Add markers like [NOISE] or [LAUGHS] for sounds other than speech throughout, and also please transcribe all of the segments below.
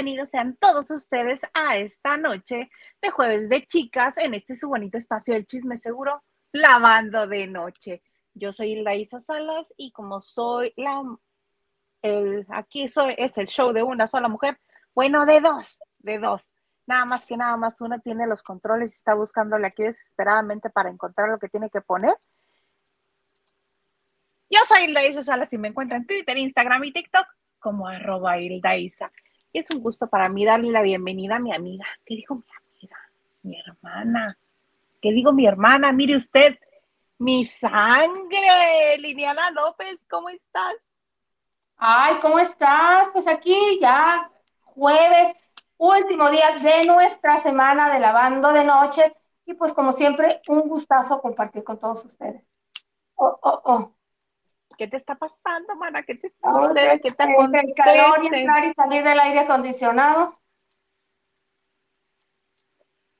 Bienvenidos sean todos ustedes a esta noche de jueves de chicas en este su bonito espacio del chisme seguro, lavando de noche. Yo soy Laisa Salas y como soy la, el, aquí soy, es el show de una sola mujer, bueno, de dos, de dos. Nada más que nada más una tiene los controles y está buscándole aquí desesperadamente para encontrar lo que tiene que poner. Yo soy Laisa Salas y me encuentro en Twitter, Instagram y TikTok como arroba Hildaisa. Y es un gusto para mí darle la bienvenida a mi amiga. ¿Qué dijo mi amiga? Mi hermana. ¿Qué digo mi hermana? Mire usted, mi sangre. Liliana López, ¿cómo estás? Ay, ¿cómo estás? Pues aquí ya jueves, último día de nuestra semana de lavando de noche. Y pues como siempre, un gustazo compartir con todos ustedes. Oh, oh, oh. ¿Qué te está pasando, mana? ¿Qué te sucede? ¿Qué te acontece? El calor y entrar y salir del aire acondicionado.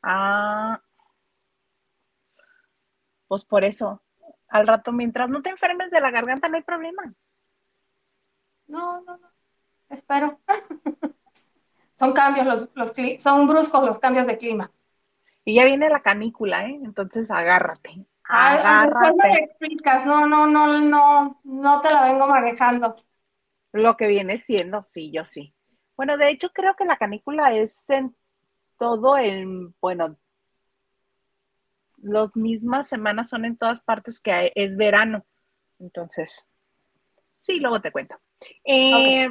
Ah, pues por eso. Al rato, mientras no te enfermes de la garganta, no hay problema. No, no, no. Espero. [LAUGHS] son cambios, los, los, son bruscos los cambios de clima. Y ya viene la canícula, ¿eh? Entonces agárrate. Ay, me explicas, no, no, no, no, no te la vengo manejando. Lo que viene siendo, sí, yo sí. Bueno, de hecho creo que la canícula es en todo el, bueno, las mismas semanas son en todas partes que es verano. Entonces, sí, luego te cuento. Eh,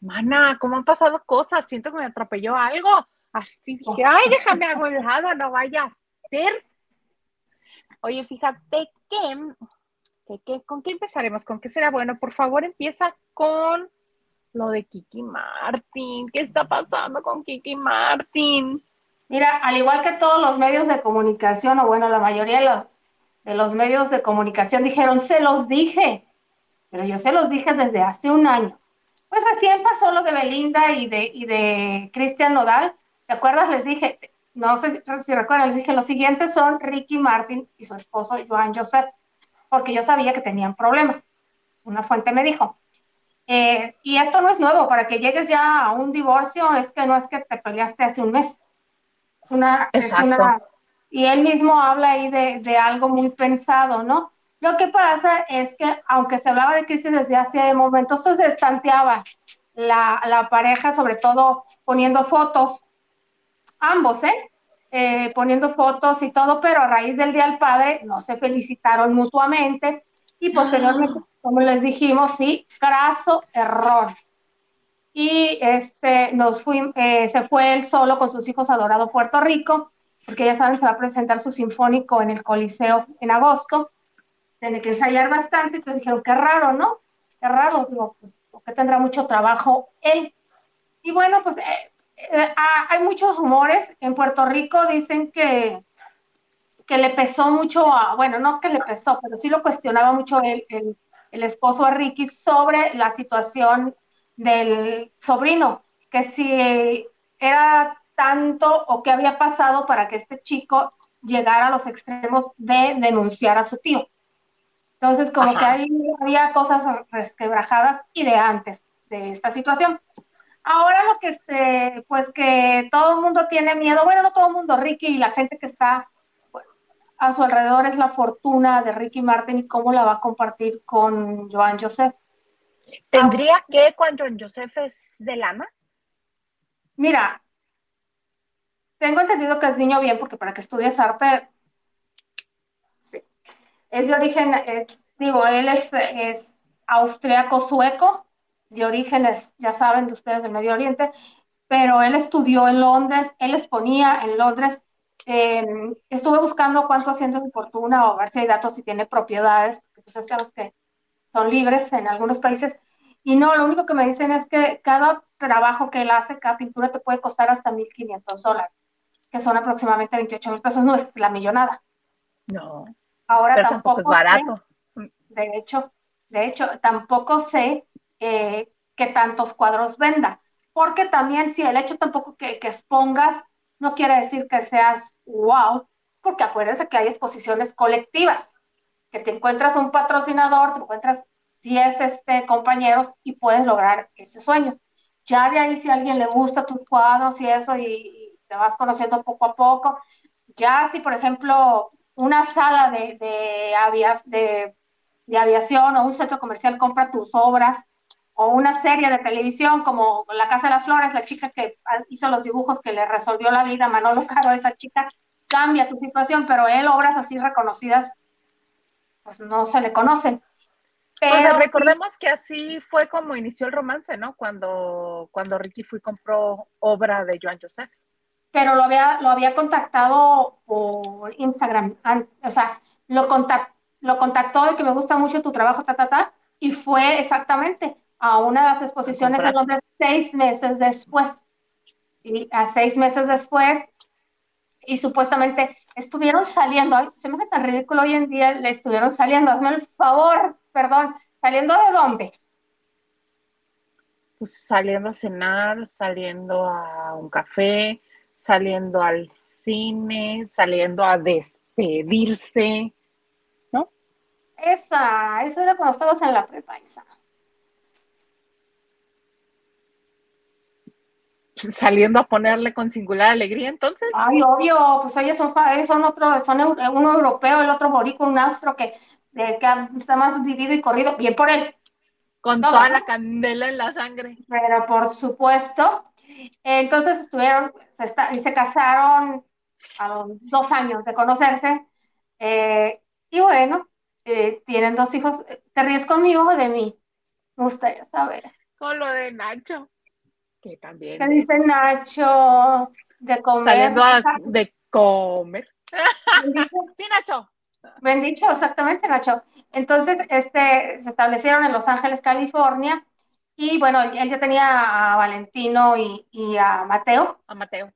Mana, ¿cómo han pasado cosas? Siento que me atropelló algo. Así que, ay, déjame lado, no vayas a ser Oye, fíjate que, ¿con qué empezaremos? ¿Con qué será bueno? Por favor, empieza con lo de Kiki Martin. ¿Qué está pasando con Kiki Martin? Mira, al igual que todos los medios de comunicación, o bueno, la mayoría de los, de los medios de comunicación dijeron, se los dije, pero yo se los dije desde hace un año. Pues recién pasó lo de Belinda y de, y de Cristian Nodal. ¿Te acuerdas? Les dije, no sé si recuerdan, les dije, los siguientes son Ricky Martin y su esposo Joan Joseph, porque yo sabía que tenían problemas. Una fuente me dijo. Eh, y esto no es nuevo, para que llegues ya a un divorcio, es que no es que te peleaste hace un mes. Es una, Exacto. y él mismo habla ahí de, de, algo muy pensado, ¿no? Lo que pasa es que, aunque se hablaba de crisis desde hace momentos, esto se estanteaba la, la pareja, sobre todo poniendo fotos ambos, ¿eh? ¿eh? Poniendo fotos y todo, pero a raíz del Día del Padre no se felicitaron mutuamente y posteriormente, ah. como les dijimos, sí, graso error. Y este, nos fui, eh, se fue él solo con sus hijos a Dorado, Puerto Rico, porque ya saben, se va a presentar su sinfónico en el Coliseo en agosto. Tiene que ensayar bastante, entonces dijeron, qué raro, ¿no? Qué raro, digo, pues, porque tendrá mucho trabajo él. Y bueno, pues eh, eh, ah, hay muchos rumores. En Puerto Rico dicen que, que le pesó mucho, a, bueno, no que le pesó, pero sí lo cuestionaba mucho el, el, el esposo a Ricky sobre la situación del sobrino, que si era tanto o qué había pasado para que este chico llegara a los extremos de denunciar a su tío. Entonces, como que ahí había cosas resquebrajadas y de antes de esta situación. Ahora lo que este, pues que todo el mundo tiene miedo, bueno, no todo el mundo, Ricky y la gente que está a su alrededor es la fortuna de Ricky Martin y cómo la va a compartir con Joan Joseph. ¿Tendría que cuando Joan Joseph es de lana? Mira, tengo entendido que es niño bien, porque para que estudies arte, sí. es de origen, eh, digo, él es, es austriaco sueco, de orígenes, ya saben, de ustedes del Medio Oriente, pero él estudió en Londres, él exponía en Londres. Em, estuve buscando cuánto haciendo su fortuna o ver si hay datos si tiene propiedades, porque pues es que son libres en algunos países. Y no, lo único que me dicen es que cada trabajo que él hace, cada pintura te puede costar hasta 1.500 dólares, que son aproximadamente 28 mil pesos, no es la millonada. No. Ahora tampoco, es barato. de hecho, de hecho, tampoco sé eh, que tantos cuadros venda. Porque también si el hecho tampoco que, que, expongas no quiere decir que seas wow, porque acuérdense que hay exposiciones colectivas, que te encuentras un patrocinador, te encuentras 10 este, compañeros y puedes lograr ese sueño. Ya de ahí si a alguien le gusta tus cuadros y eso y, te vas conociendo poco a poco. Ya si, por ejemplo, una sala de, de, de, de aviación o un centro comercial compra tus obras o una serie de televisión como La Casa de las Flores, la chica que hizo los dibujos que le resolvió la vida, Manolo Caro, esa chica, cambia tu situación, pero él obras así reconocidas, pues no se le conocen. Pero, o sea, recordemos que así fue como inició el romance, ¿no? Cuando, cuando Ricky fue y compró obra de Joan Joseph. Pero lo había, lo había contactado por Instagram, o sea, lo, lo contactó de que me gusta mucho tu trabajo, ta, ta, ta, y fue exactamente a una de las exposiciones en Londres seis meses después. Y a seis meses después, y supuestamente estuvieron saliendo, se me hace tan ridículo hoy en día, le estuvieron saliendo, hazme el favor, perdón, ¿saliendo de dónde? Pues saliendo a cenar, saliendo a un café, saliendo al cine, saliendo a despedirse, ¿no? Esa, eso era cuando estabas en la prepa, esa. Saliendo a ponerle con singular alegría, entonces. Ay, obvio, pues ellos son, son otro, son uno europeo, el otro borico, un austro que, que está más vivido y corrido, bien por él. Con toda la candela en la sangre. Pero por supuesto. Entonces estuvieron, se, se casaron a los dos años de conocerse. Eh, y bueno, eh, tienen dos hijos. ¿Te ríes conmigo o de mí? Me gustaría saber. Con lo de Nacho que también. ¿Qué dice Nacho? De comer. Saliendo de comer. [LAUGHS] sí, Nacho. Bendicho, exactamente, Nacho. Entonces, este, se establecieron en Los Ángeles, California, y bueno, él ya tenía a Valentino y, y a Mateo. A Mateo.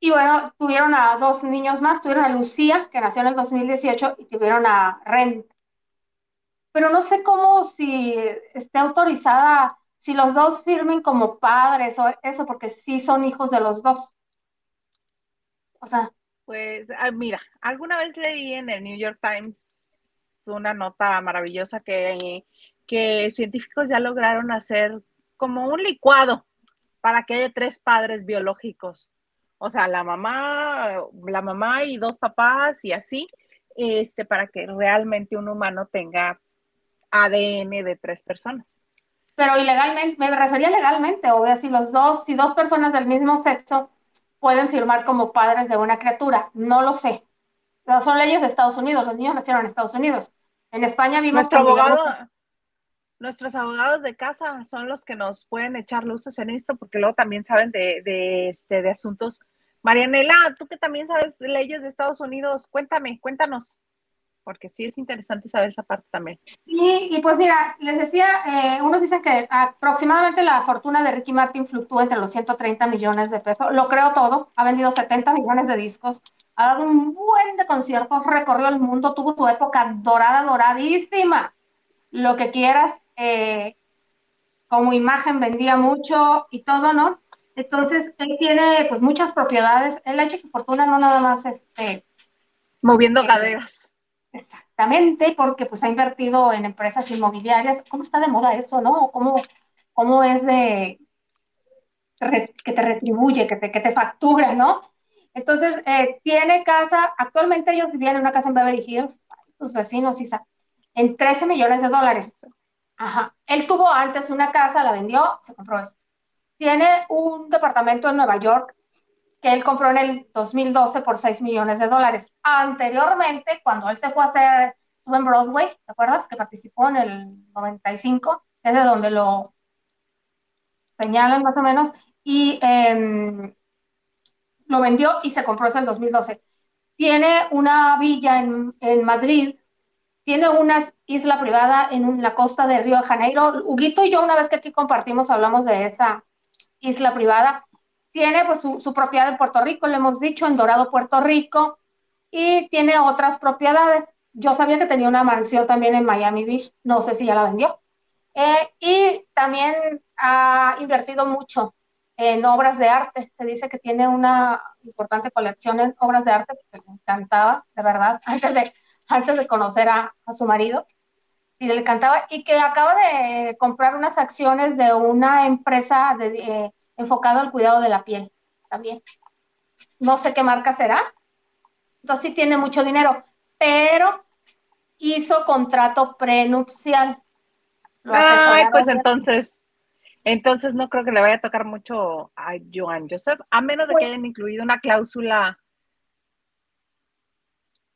Y bueno, tuvieron a dos niños más, tuvieron a Lucía, que nació en el 2018, y tuvieron a Ren. Pero no sé cómo si esté autorizada si los dos firmen como padres o eso, porque sí son hijos de los dos. O sea. Pues ah, mira, alguna vez leí en el New York Times una nota maravillosa que, que científicos ya lograron hacer como un licuado para que haya tres padres biológicos. O sea, la mamá, la mamá y dos papás y así, este, para que realmente un humano tenga ADN de tres personas pero ilegalmente, me refería legalmente, o sea, si los dos, si dos personas del mismo sexo pueden firmar como padres de una criatura, no lo sé. Pero son leyes de Estados Unidos, los niños nacieron en Estados Unidos. En España vimos Nuestro abogado, nuestros abogados de casa son los que nos pueden echar luces en esto, porque luego también saben de, de, este, de asuntos. Marianela, tú que también sabes leyes de Estados Unidos, cuéntame, cuéntanos porque sí es interesante saber esa parte también. Y, pues mira, les decía, eh, unos dicen que aproximadamente la fortuna de Ricky Martin fluctúa entre los 130 millones de pesos. Lo creo todo, ha vendido 70 millones de discos, ha dado un buen de conciertos, recorrió el mundo, tuvo su época dorada, doradísima. Lo que quieras, eh, como imagen vendía mucho y todo, ¿no? Entonces, él tiene pues muchas propiedades. Él ha hecho su fortuna no nada más este... Moviendo eh, caderas Exactamente, porque pues ha invertido en empresas inmobiliarias. ¿Cómo está de moda eso, no? ¿Cómo, cómo es de que te retribuye, que te, que te factura, ¿no? Entonces, eh, tiene casa, actualmente ellos vivían en una casa en Beverly Hills, sus vecinos, Isa, en 13 millones de dólares. Ajá. Él tuvo antes una casa, la vendió, se compró eso. Tiene un departamento en Nueva York que él compró en el 2012 por 6 millones de dólares. Anteriormente, cuando él se fue a hacer, estuvo en Broadway, ¿te acuerdas? Que participó en el 95, que es de donde lo señalan más o menos, y em, lo vendió y se compró en el 2012. Tiene una villa en, en Madrid, tiene una isla privada en la costa de Río de Janeiro. Huguito y yo, una vez que aquí compartimos, hablamos de esa isla privada tiene pues su, propiedad en Puerto Rico, lo hemos dicho, en Dorado, Puerto Rico, y tiene otras propiedades. Yo sabía que tenía una mansión también en Miami Beach, no sé si ya la vendió. Eh, y también ha invertido mucho en obras de arte. Se dice que tiene una importante colección en obras de arte que me encantaba, de verdad, [LAUGHS] antes de, antes de conocer a, a su marido. y le encantaba, y que acaba de comprar unas acciones de una empresa de, eh, enfocada al cuidado de la piel también. No sé qué marca será. Entonces sí tiene mucho dinero, pero hizo contrato prenupcial. Ay, pues entonces, entonces no creo que le vaya a tocar mucho a Joan Joseph, a menos de que pues hayan incluido una cláusula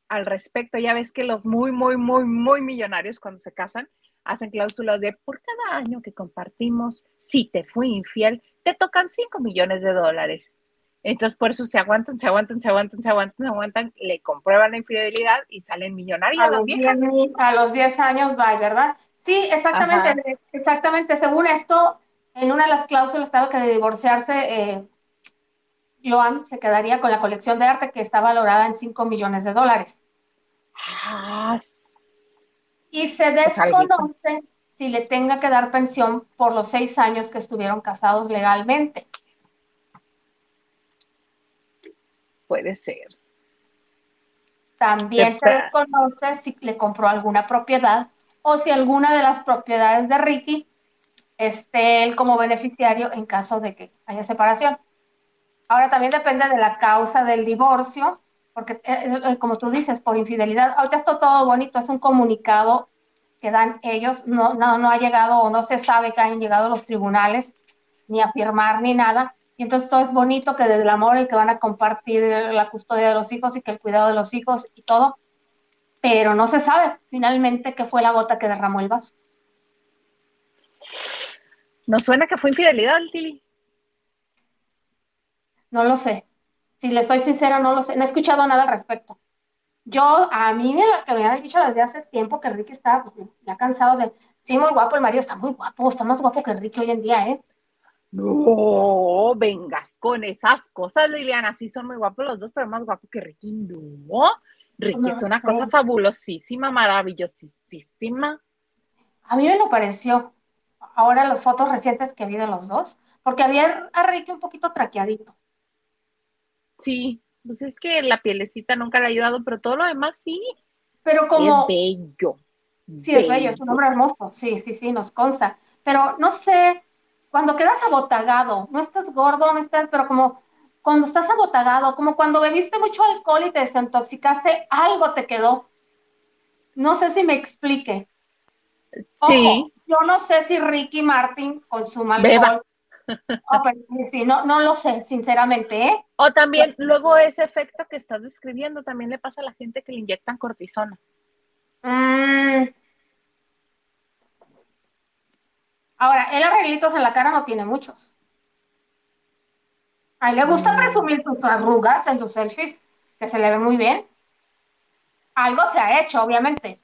al respecto. Ya ves que los muy, muy, muy, muy millonarios cuando se casan hacen cláusulas de por cada año que compartimos, si te fui infiel, te tocan 5 millones de dólares. Entonces, por eso se aguantan, se aguantan, se aguantan, se aguantan, se aguantan, le comprueban la infidelidad y salen millonarios a, los viejas. a los 10 años va, ¿verdad? Sí, exactamente, exactamente. Según esto, en una de las cláusulas estaba que de divorciarse, eh, Joan se quedaría con la colección de arte que está valorada en 5 millones de dólares. Ah, y se pues desconoce si le tenga que dar pensión por los seis años que estuvieron casados legalmente. Puede ser. También se desconoce si le compró alguna propiedad o si alguna de las propiedades de Ricky esté él como beneficiario en caso de que haya separación. Ahora también depende de la causa del divorcio, porque eh, eh, como tú dices, por infidelidad, ahorita está todo bonito, es un comunicado que dan ellos, no, no, no ha llegado o no se sabe que hayan llegado los tribunales, ni a firmar ni nada, y entonces todo es bonito que desde el amor y que van a compartir la custodia de los hijos y que el cuidado de los hijos y todo, pero no se sabe finalmente qué fue la gota que derramó el vaso. ¿No suena que fue infidelidad, Lili? No lo sé. Si le soy sincera, no lo sé. No he escuchado nada al respecto. Yo, a mí me, que me habían dicho desde hace tiempo que Ricky estaba pues, ya cansado de. Sí, muy guapo, el marido está muy guapo, está más guapo que Ricky hoy en día, ¿eh? No, vengas con esas cosas, Liliana. Sí, son muy guapos los dos, pero más guapo que Ricky, no. Ricky es una cosa fabulosísima, maravillosísima. A mí me lo pareció. Ahora las fotos recientes que vi de los dos, porque había a Ricky un poquito traqueadito. Sí, pues es que la pielecita nunca le ha ayudado, pero todo lo demás sí. Pero como... Es bello. Sí, es bello, es un hombre hermoso, sí, sí, sí, nos consta. Pero no sé, cuando quedas abotagado, no estás gordo, no estás, pero como cuando estás abotagado, como cuando bebiste mucho alcohol y te desintoxicaste, algo te quedó. No sé si me explique. Sí. yo no sé si Ricky Martin consuma alcohol. [LAUGHS] Oh, sí, no, no lo sé, sinceramente, ¿eh? O también, luego ese efecto que estás describiendo también le pasa a la gente que le inyectan cortisona. Mm. Ahora, el arreglitos en la cara no tiene muchos. A él le gusta mm. presumir sus arrugas en sus selfies, que se le ve muy bien. Algo se ha hecho, obviamente.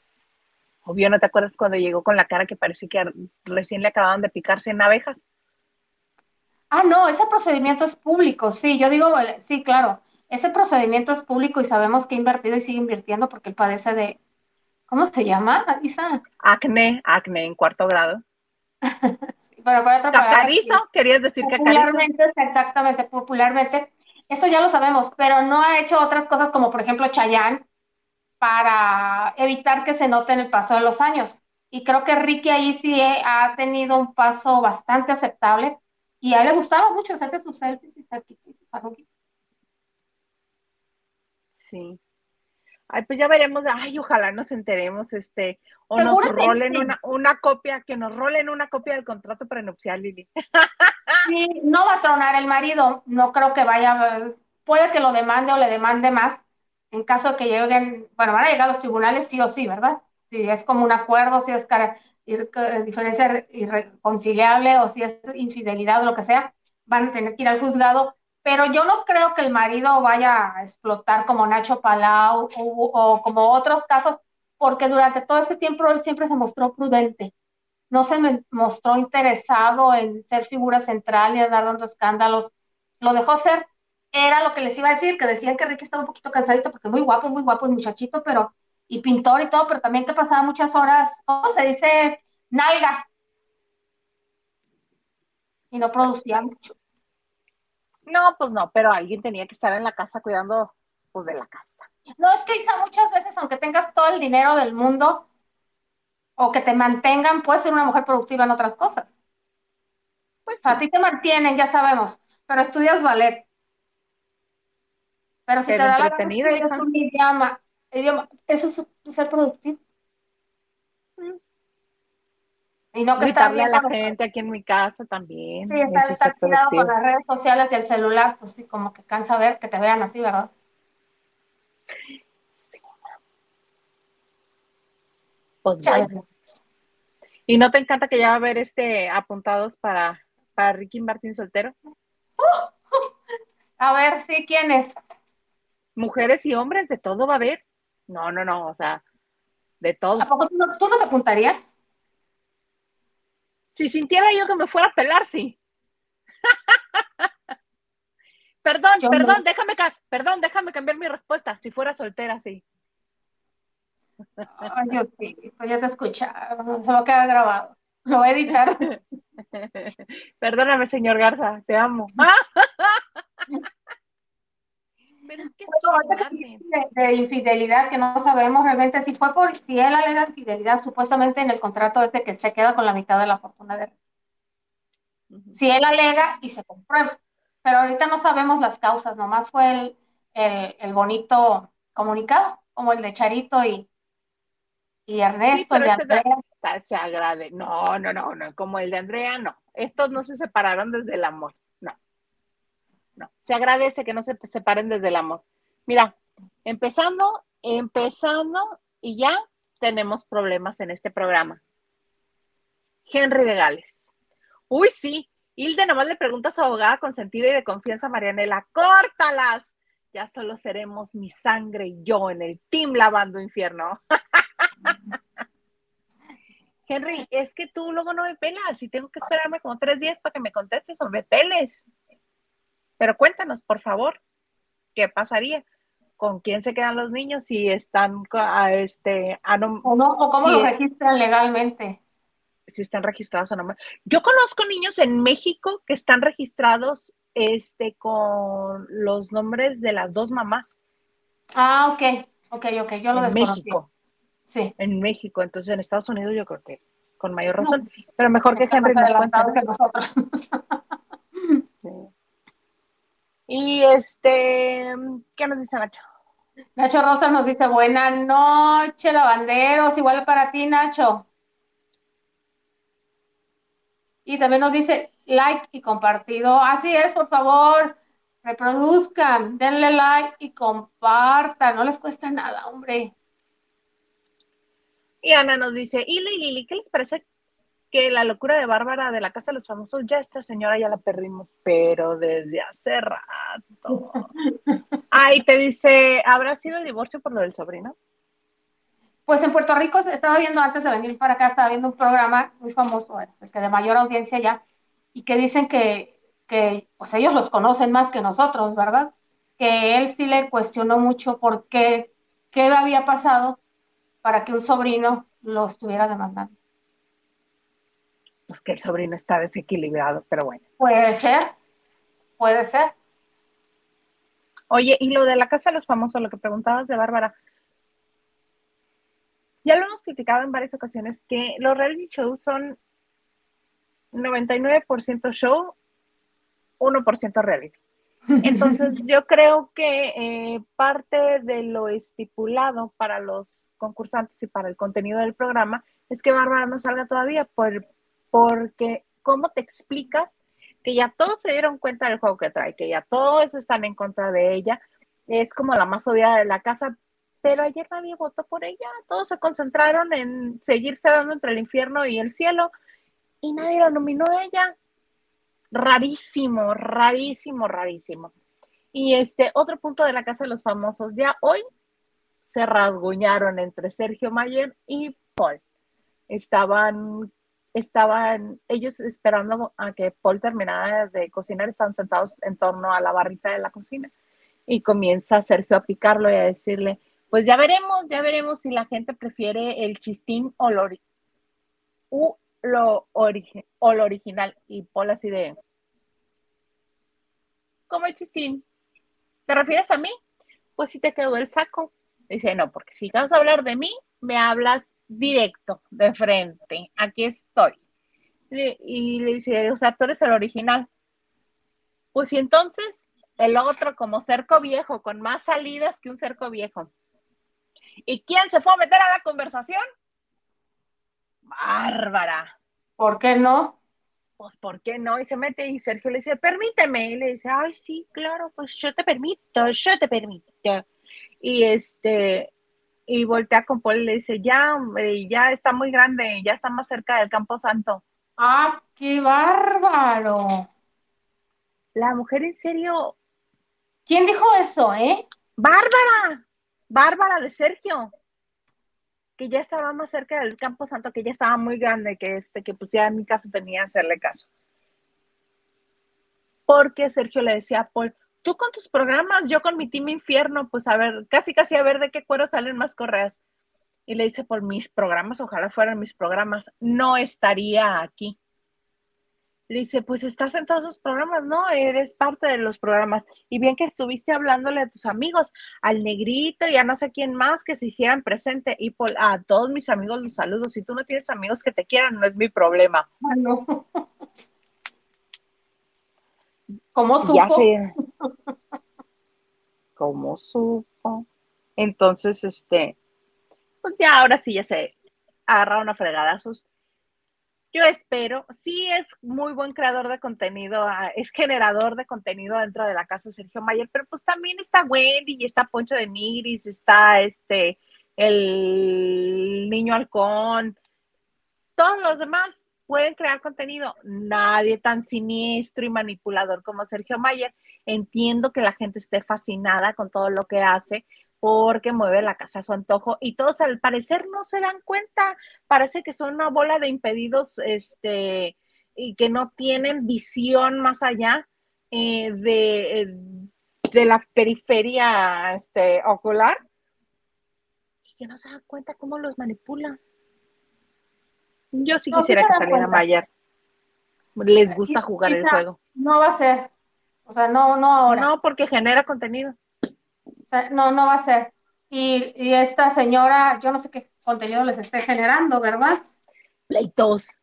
Obvio, ¿no te acuerdas cuando llegó con la cara que parecía que recién le acababan de picarse en abejas? Ah, no, ese procedimiento es público, sí, yo digo, sí, claro, ese procedimiento es público y sabemos que ha invertido y sigue invirtiendo porque él padece de, ¿cómo se llama, Isa? Acné, acné en cuarto grado. [LAUGHS] pero para ¿Cacarizo? ¿Querías decir popularmente, exactamente, popularmente, eso ya lo sabemos, pero no ha hecho otras cosas como, por ejemplo, Chayán para evitar que se note en el paso de los años. Y creo que Ricky ahí sí ha tenido un paso bastante aceptable y a él le gustaba mucho hacerse sus selfies y sus arruguitas. Sí. Ay, pues ya veremos, ay, ojalá nos enteremos, este, o nos rolen una, una copia, que nos rolen una copia del contrato prenupcial, Lili. [LAUGHS] Sí, no va a tronar el marido, no creo que vaya, puede que lo demande o le demande más, en caso de que lleguen, bueno, van a llegar a los tribunales sí o sí, ¿verdad? Si es como un acuerdo, si es cara, diferencia irreconciliable o si es infidelidad o lo que sea, van a tener que ir al juzgado. Pero yo no creo que el marido vaya a explotar como Nacho Palau o, como otros casos, porque durante todo ese tiempo él siempre se mostró prudente. No se mostró interesado en ser figura central y andar dando escándalos. Lo dejó ser. Era lo que les iba a decir, que decían que Ricky estaba un poquito cansadito porque muy guapo, muy guapo el muchachito, pero y pintor y todo, pero también que pasaba muchas horas, ¿cómo se dice? Nalga. Y no producía mucho. No, pues no, pero alguien tenía que estar en la casa cuidando, pues, de la casa. No, es que Isa, muchas veces, aunque tengas todo el dinero del mundo, o que te mantengan, puedes ser una mujer productiva en otras cosas. Pues a ti te mantienen, ya sabemos, pero estudias ballet. Pero si te da la un idioma, idioma, eso es ser productivo. Mm. Y no que Gritarle a la gente aquí en mi casa también. Sí, estar, tirado con las redes sociales y el celular, pues sí, como que cansa ver que te vean así, ¿verdad? Pues ¿Y no te encanta que ya va a haber este apuntados para, para Ricky Martín soltero? [LAUGHS] a ver, sí, ¿quiénes? Mujeres y hombres, de todo va a haber. No, no, no, o sea, de todo. ¿A poco tú no, tú no te apuntarías? Si sintiera yo que me fuera a pelar, sí. [LAUGHS] perdón, perdón, déjame, perdón, déjame cambiar mi respuesta. Si fuera soltera, sí. [LAUGHS] Ay, Dios, sí, pues ya te escucha, se va a quedar grabado. Lo voy a editar. [LAUGHS] Perdóname, señor Garza, te amo. Pero es que de, de, infidelidad que no sabemos realmente si fue por si él alega infidelidad supuestamente en el contrato este que se queda con la mitad de la fortuna de él. Si él alega y se comprueba. Pero ahorita no sabemos las causas, nomás fue el, el, el bonito comunicado, como el de Charito y, y Ernesto, sí, este se agrade. No, no, no, no, como el de Andrea, no. Estos no se separaron desde el amor. Se agradece que no se separen desde el amor. Mira, empezando, empezando y ya tenemos problemas en este programa. Henry de Gales. Uy, sí. Hilde nomás le pregunta a su abogada con sentido y de confianza, Marianela, córtalas. Ya solo seremos mi sangre y yo en el team lavando infierno. [LAUGHS] Henry, es que tú luego no me pelas y tengo que esperarme como tres días para que me contestes o me peles. Pero cuéntanos, por favor, ¿qué pasaría? ¿Con quién se quedan los niños si están a este a o, no, o cómo lo registran legalmente? Si están registrados o no. Yo conozco niños en México que están registrados este con los nombres de las dos mamás. Ah, ok, ok, ok, yo lo en México. Sí. En México, entonces en Estados Unidos yo creo que con mayor razón, pero mejor que Henry nos cuente. Que nosotros. sí. Y este, ¿qué nos dice Nacho? Nacho Rosa nos dice, buenas noches, lavanderos, igual para ti, Nacho. Y también nos dice like y compartido. Así es, por favor, reproduzcan, denle like y compartan, no les cuesta nada, hombre. Y Ana nos dice, y Lili, ¿qué les parece que la locura de Bárbara de la Casa de los Famosos, ya esta señora ya la perdimos, pero desde hace rato. Ay, te dice, ¿habrá sido el divorcio por lo del sobrino? Pues en Puerto Rico estaba viendo antes de venir para acá, estaba viendo un programa muy famoso, el que de mayor audiencia ya, y que dicen que, que pues ellos los conocen más que nosotros, ¿verdad? Que él sí le cuestionó mucho por qué, qué había pasado para que un sobrino lo estuviera demandando. Pues que el sobrino está desequilibrado, pero bueno. Puede ser, puede ser. Oye, y lo de la casa de los famosos, lo que preguntabas de Bárbara, ya lo hemos criticado en varias ocasiones, que los reality shows son 99% show, 1% reality. [LAUGHS] Entonces, yo creo que eh, parte de lo estipulado para los concursantes y para el contenido del programa es que Bárbara no salga todavía, por, porque ¿cómo te explicas que ya todos se dieron cuenta del juego que trae, que ya todos están en contra de ella? Es como la más odiada de la casa, pero ayer nadie votó por ella, todos se concentraron en seguirse dando entre el infierno y el cielo y nadie la nominó a ella rarísimo, rarísimo, rarísimo. Y este otro punto de la Casa de los Famosos, ya hoy se rasguñaron entre Sergio Mayer y Paul. Estaban, estaban ellos esperando a que Paul terminara de cocinar, estaban sentados en torno a la barrita de la cocina. Y comienza Sergio a picarlo y a decirle, pues ya veremos, ya veremos si la gente prefiere el chistín o lo, lo, o lo original. Y Paul así de, ¿cómo el chistín? ¿Te refieres a mí? Pues si te quedó el saco. Dice, no, porque si vas a hablar de mí, me hablas directo, de frente, aquí estoy. Y le dice, o sea, tú eres el original. Pues y entonces el otro como cerco viejo, con más salidas que un cerco viejo. ¿Y quién se fue a meter a la conversación? Bárbara. ¿Por qué no? Pues, ¿por qué no? Y se mete y Sergio le dice, permíteme. Y le dice, ay, sí, claro, pues yo te permito, yo te permito. Y este, y voltea con Paul y le dice, ya, hombre, ya está muy grande, ya está más cerca del Campo Santo. ¡Ah, qué bárbaro! La mujer en serio. ¿Quién dijo eso, eh? Bárbara, Bárbara de Sergio, que ya estaba más cerca del Campo Santo, que ya estaba muy grande, que este, que pues ya en mi caso tenía que hacerle caso. Porque Sergio le decía a Paul, tú con tus programas, yo con mi team infierno, pues a ver, casi casi a ver de qué cuero salen más correas. Y le dice, por mis programas, ojalá fueran mis programas, no estaría aquí. Le dice, pues estás en todos los programas, ¿no? Eres parte de los programas. Y bien que estuviste hablándole a tus amigos, al negrito y a no sé quién más que se hicieran presente. Y a todos mis amigos los saludos. Si tú no tienes amigos que te quieran, no es mi problema. Ah, no. [LAUGHS] ¿Cómo supo? Ya sé. [LAUGHS] ¿Cómo supo? Entonces, este, pues ya ahora sí ya se agarraron a fregadazos. Yo espero, sí es muy buen creador de contenido, ah, es generador de contenido dentro de la casa de Sergio Mayer, pero pues también está Wendy y está Poncho de Niris, está este, el niño halcón, todos los demás pueden crear contenido, nadie tan siniestro y manipulador como Sergio Mayer. Entiendo que la gente esté fascinada con todo lo que hace, porque mueve la casa a su antojo y todos al parecer no se dan cuenta, parece que son una bola de impedidos este, y que no tienen visión más allá eh, de, de, la periferia este, ocular y que no se dan cuenta cómo los manipula. Yo sí quisiera que saliera Mayer. Les gusta jugar el juego. No va a ser. O sea, no, no ahora. No, porque genera contenido no, no va a ser. Y, esta señora, yo no sé qué contenido les esté generando, ¿verdad? Pleitos.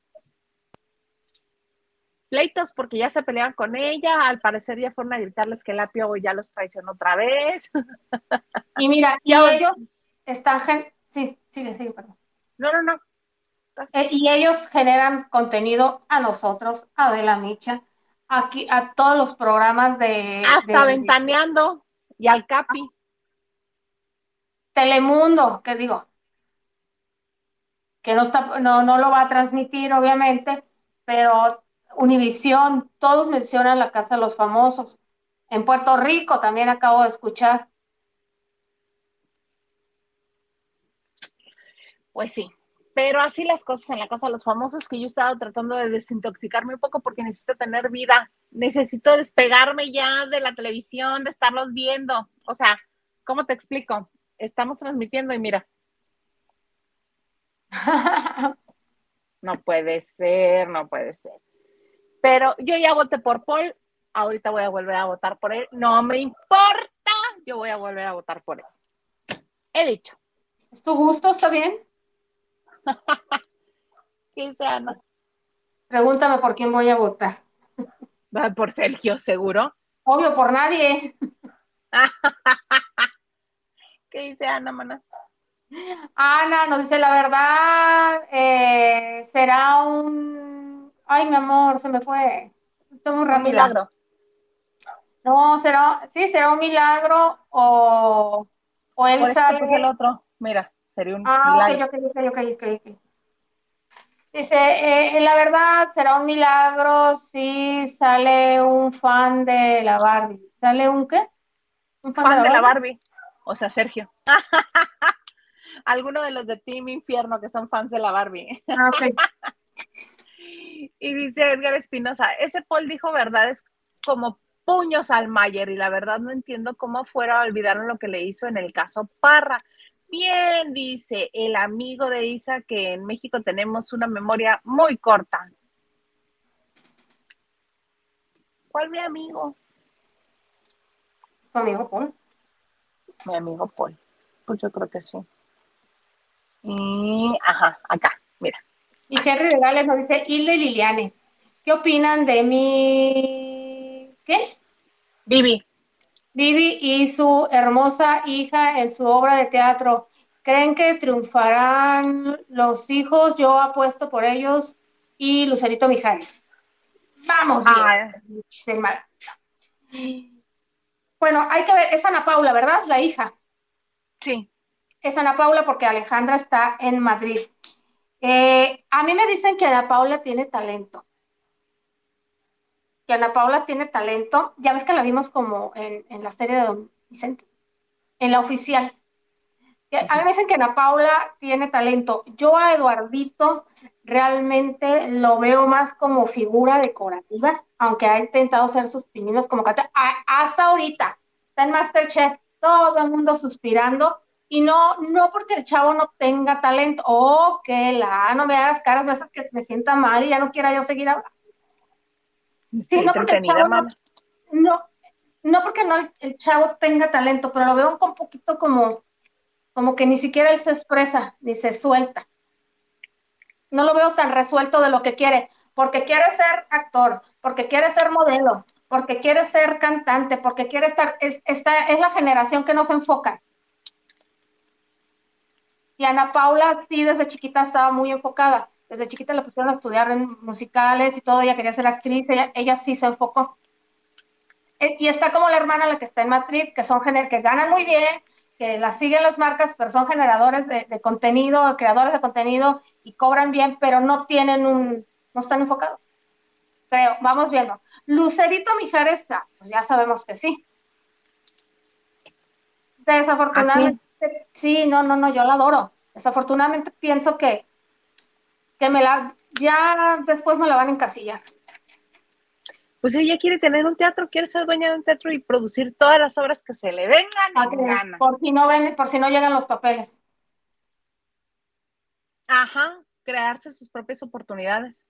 Pleitos porque ya se pelearon con ella, al parecer ya fueron a gritarles que el apio ya los traicionó otra vez. Y mira, [LAUGHS] y ellos están, sí, sigue, sigue, perdón. No, no, no. Eh, y ellos generan contenido a nosotros, a De la Micha, aquí, a todos los programas de... Hasta ventaneando y al Capi. Telemundo, que digo, que no, está, no, no lo va a transmitir, obviamente, pero Univisión, todos mencionan la Casa de los Famosos. En Puerto Rico también acabo de escuchar. Pues sí, pero así las cosas en la Casa de los Famosos que yo he estado tratando de desintoxicarme un poco porque necesito tener vida, necesito despegarme ya de la televisión, de estarlos viendo. O sea, ¿cómo te explico? estamos transmitiendo y mira. [LAUGHS] No puede ser, no puede ser. Pero yo ya voté por Paul, ahorita voy a volver a votar por él. No me importa, yo voy a volver a votar por él. He dicho. ¿Es tu gusto? ¿Está bien? [LAUGHS] ¿Qué dice Ana? Pregúntame por quién voy a votar. Por Sergio, seguro. Obvio, por nadie. [LAUGHS] ¿Qué dice Ana, mana? Ana nos dice la verdad, eh, será un... Ay, mi amor, se me fue. Estoy muy rápido. Un milagro. No, será, sí, será un milagro o, o Por sale... el otro. Mira, sería un ah, milagro. Dice, eh, la verdad será un milagro si sale un fan de la Barbie. ¿Sale un qué? ¿Un fan, de, la Barbie? o sea, Sergio. [LAUGHS] Alguno de los de Team Infierno que son fans de la Barbie. Ah, [LAUGHS] y dice Edgar Espinosa, ese Paul dijo verdades como puños al Mayer y la verdad no entiendo cómo fuera a olvidar lo que le hizo en el caso Parra. Bien, dice el amigo de Isa que en México tenemos una memoria muy corta. ¿Cuál mi amigo? ¿Tu amigo Paul? mi amigo Paul. Pues yo creo que sí. Y, ajá, acá, mira. Y Henry de Gales nos dice, Hilde y Liliane, ¿qué opinan de mi... ¿Qué? Vivi. Vivi y su hermosa hija en su obra de teatro. ¿Creen que triunfarán los hijos? Yo apuesto por ellos y Lucerito Mijares. Vamos, ah. Bueno, hay que ver, es Ana Paula, ¿verdad? La hija. Sí. Es Ana Paula porque Alejandra está en Madrid. Eh, a mí me dicen que Ana Paula tiene talento. Que Ana Paula tiene talento. Ya ves que la vimos como en, la serie de Don Vicente. En la oficial. A mí me dicen que Ana Paula tiene talento. Yo a Eduardito realmente lo veo más como figura decorativa, aunque ha intentado hacer sus pininos como canta. Hasta ahorita está en Masterchef, todo el mundo suspirando. Y no, no porque el chavo no tenga talento, o que la no me hagas caras, no que me sienta mal y ya no quiera yo seguir hablando. Sí, no porque el chavo no, no, porque no el, chavo tenga talento, pero lo veo un poquito como como que ni siquiera él se expresa ni se suelta. No lo veo tan resuelto de lo que quiere, porque quiere ser actor, porque quiere ser modelo, porque quiere ser cantante, porque quiere estar, es, esta es la generación que no se enfoca. Y Ana Paula sí desde chiquita estaba muy enfocada. Desde chiquita le pusieron a estudiar en musicales y todo, ella quería ser actriz, ella, ella sí se enfocó. E, y está como la hermana la que está en Madrid, que son que ganan muy bien, que las siguen las marcas, pero son generadores de, contenido, creadores de contenido y cobran bien, pero no tienen un, no están enfocados. Creo, vamos viendo. Lucerito Mijares, ah, pues ya sabemos que sí. Desafortunadamente, sí, no, no, no, yo la adoro. Desafortunadamente pienso que, que me la, ya después me la van a encasillar pues ella quiere tener un teatro, quiere ser dueña de un teatro y producir todas las obras que se le vengan Por si no ven, por si no llegan los papeles. Ajá, crearse sus propias oportunidades,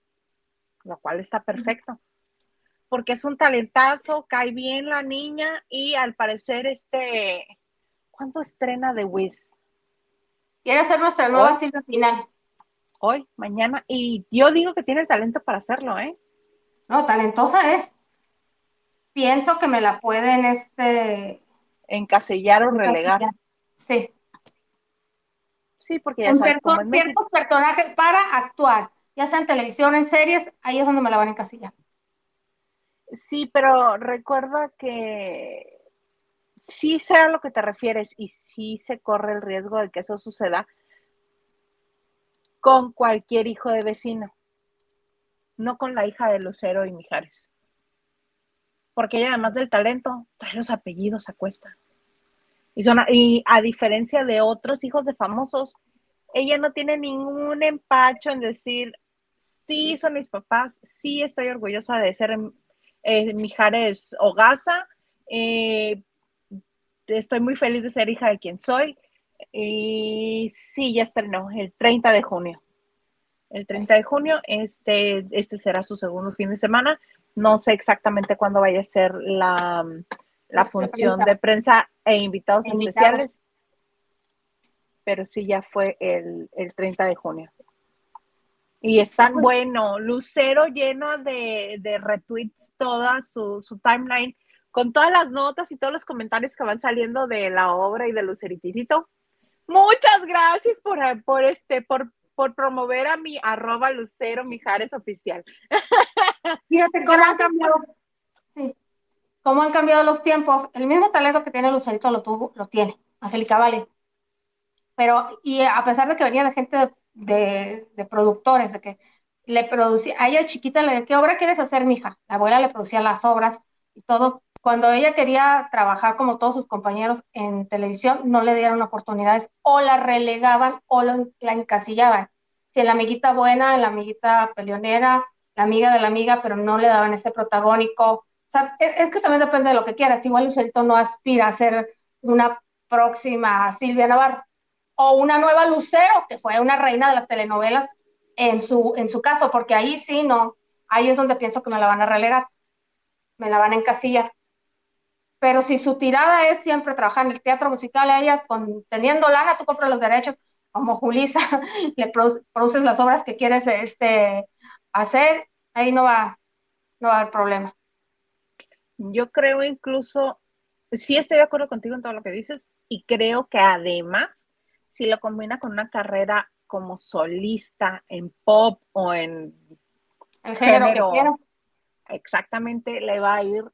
lo cual está perfecto. Porque es un talentazo, cae bien la niña y al parecer este, ¿cuánto estrena de Wiz? Quiere hacer nuestra nueva cita final. Hoy, mañana, y yo digo que tiene el talento para hacerlo, ¿eh? No, talentosa es. Pienso que me la pueden este encasillar o relegar. Sí. Sí, porque ya sabes cómo ciertos personajes para actuar, ya sea en televisión, en series, ahí es donde me la van a encasillar. Sí, pero recuerda que sí sé a lo que te refieres y sí se corre el riesgo de que eso suceda con cualquier hijo de vecino no con la hija de Lucero y Mijares. Porque ella, además del talento, trae los apellidos a cuesta. Y, son, y a diferencia de otros hijos de famosos, ella no tiene ningún empacho en decir, sí, son mis papás, sí estoy orgullosa de ser eh, Mijares Ogaza, eh, estoy muy feliz de ser hija de quien soy. Y sí, ya estrenó el 30 de junio el 30 de junio. Este, este será su segundo fin de semana. No sé exactamente cuándo vaya a ser la, función de prensa e invitados, especiales, pero sí ya fue el, 30 de junio. Y es tan bueno, Lucero lleno de, de retweets toda su, su, timeline, con todas las notas y todos los comentarios que van saliendo de la obra y de Luceritito. Muchas gracias por, por, este, por por promover a mi arroba Lucero Mijares oficial. [LAUGHS] Fíjate cómo han cambiado, sí, cómo han cambiado los tiempos. El mismo talento que tiene Lucerito lo tuvo, lo tiene, Angélica Vale. Pero, y a pesar de que venía de gente de, productores, de que le producía, a ella chiquita le ¿qué obra quieres hacer, mija? La abuela le producía las obras todo. Cuando ella quería trabajar como todos sus compañeros en televisión, no le dieron oportunidades o la relegaban o la encasillaban. Si la amiguita buena, la amiguita peleonera, la amiga de la amiga, pero no le daban ese protagónico. O sea, es, que también depende de lo que quieras. Igual Lucerito no aspira a ser una próxima Silvia Navarro o una nueva Lucero, que fue una reina de las telenovelas en su, en su caso, porque ahí sí, no, ahí es donde pienso que me la van a relegar, me la van a encasillar pero si su tirada es siempre trabajar en el teatro musical, ella con, teniendo lana, tú compras los derechos, como Julisa, [LAUGHS] le produces las obras que quieres este, hacer, ahí no va, no va a haber problema. Yo creo incluso, sí estoy de acuerdo contigo en todo lo que dices, y creo que además, si lo combina con una carrera como solista en pop o en el género, exactamente le va a ir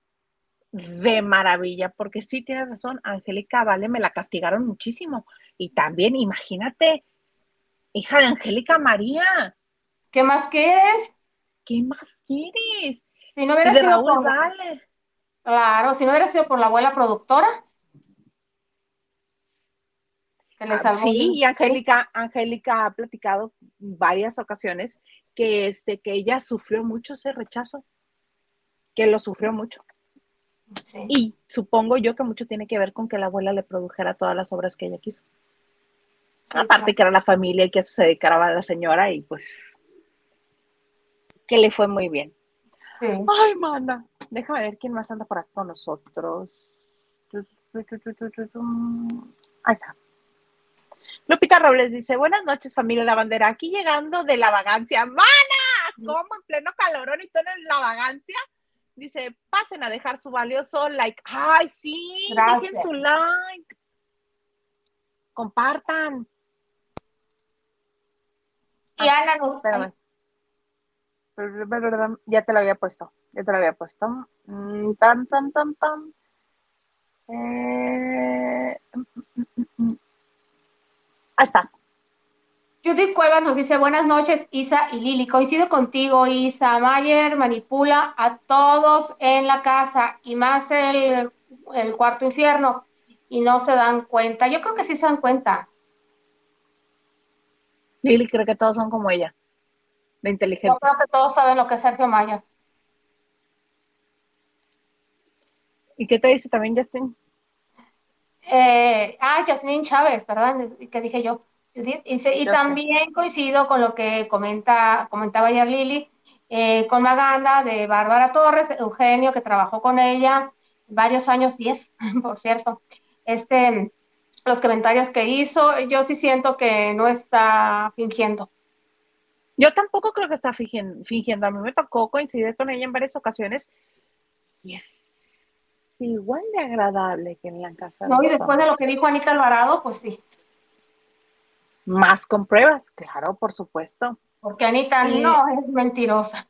de maravilla, porque sí tienes razón, Angélica Vale me la castigaron muchísimo. Y también, imagínate, hija de Angélica María. ¿Qué más quieres? ¿Qué más quieres? Si no hubiera sido por... Vale. Claro, si no hubiera sido por la abuela productora. Ah, sí, y Angélica, Angélica ha platicado varias ocasiones que, este, que ella sufrió mucho ese rechazo, que lo sufrió mucho. Y supongo yo que mucho tiene que ver con que la abuela le produjera todas las obras que ella quiso. Aparte que era la familia y que eso se dedicaba a la señora y pues que le fue muy bien. Ay, manda. Déjame ver quién más anda por acá con nosotros. Ahí está. Lupita Robles dice, buenas noches familia la bandera, aquí llegando de la vagancia. ¡Mana! ¿Cómo en pleno calorón y tú en la vagancia? Dice, pasen a dejar su valioso like. ¡Ay, sí! Dejen su like. Compartan. Y ah, Ana, no. Ya te lo había puesto. Ya te lo había puesto. Mm, tan, tan, tan, tan. Eh, mm, mm, Ahí estás. Judith Cuevas nos dice, buenas noches, Isa y Lili. Coincido contigo, Isa. Mayer manipula a todos en la casa y más el, cuarto infierno y no se dan cuenta. Yo creo que sí se dan cuenta. Lili cree que todos son como ella, de inteligente. Yo creo que todos saben lo que es Sergio Mayer. ¿Y qué te dice también Justin? Eh, ah, Jasmine Chávez, ¿verdad? ¿Qué dije yo? Y, también coincido con lo que comenta, comentaba ayer Lili, eh, con Maganda de Bárbara Torres, Eugenio, que trabajó con ella varios años, 10, [LAUGHS] por cierto. Este, los comentarios que hizo, yo sí siento que no está fingiendo. Yo tampoco creo que está fingiendo. fingiendo. A mí me tocó coincidir con ella en varias ocasiones y es igual de agradable que en la casa. No, y después de lo que dijo Anita Alvarado, pues sí. Más con pruebas, claro, por supuesto. Porque Anita no es mentirosa.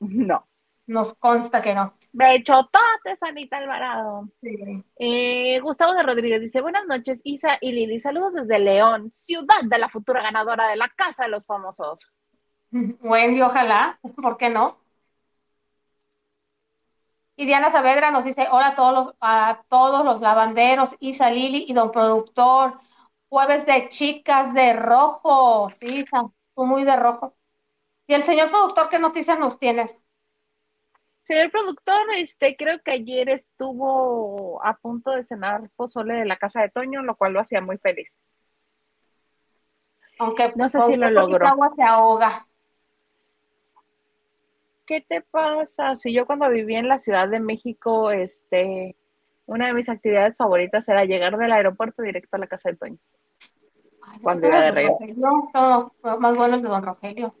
No. Nos consta que no. De hecho, es Anita Alvarado. Sí. Eh, Gustavo de Rodríguez dice: Buenas noches, Isa y Lili. Saludos desde León, ciudad de la futura ganadora de la Casa de los Famosos. [LAUGHS] Wendy, ojalá, ¿por qué no? Y Diana Saavedra nos dice, hola a todos los, a todos los lavanderos, Isa Lili y don productor. Jueves de chicas de rojo. Sí, tú muy de rojo. Y el señor productor, ¿qué noticias nos tienes? Señor productor, este, creo que ayer estuvo a punto de cenar pozole de la casa de Toño, lo cual lo hacía muy feliz. Aunque no sé si lo logró. agua se ahoga. ¿qué te pasa? Si yo cuando vivía en la Ciudad de México, este, una de mis actividades favoritas era llegar del aeropuerto directo a la casa de Toño. Cuando iba de regreso. más bueno de Don Rogelio.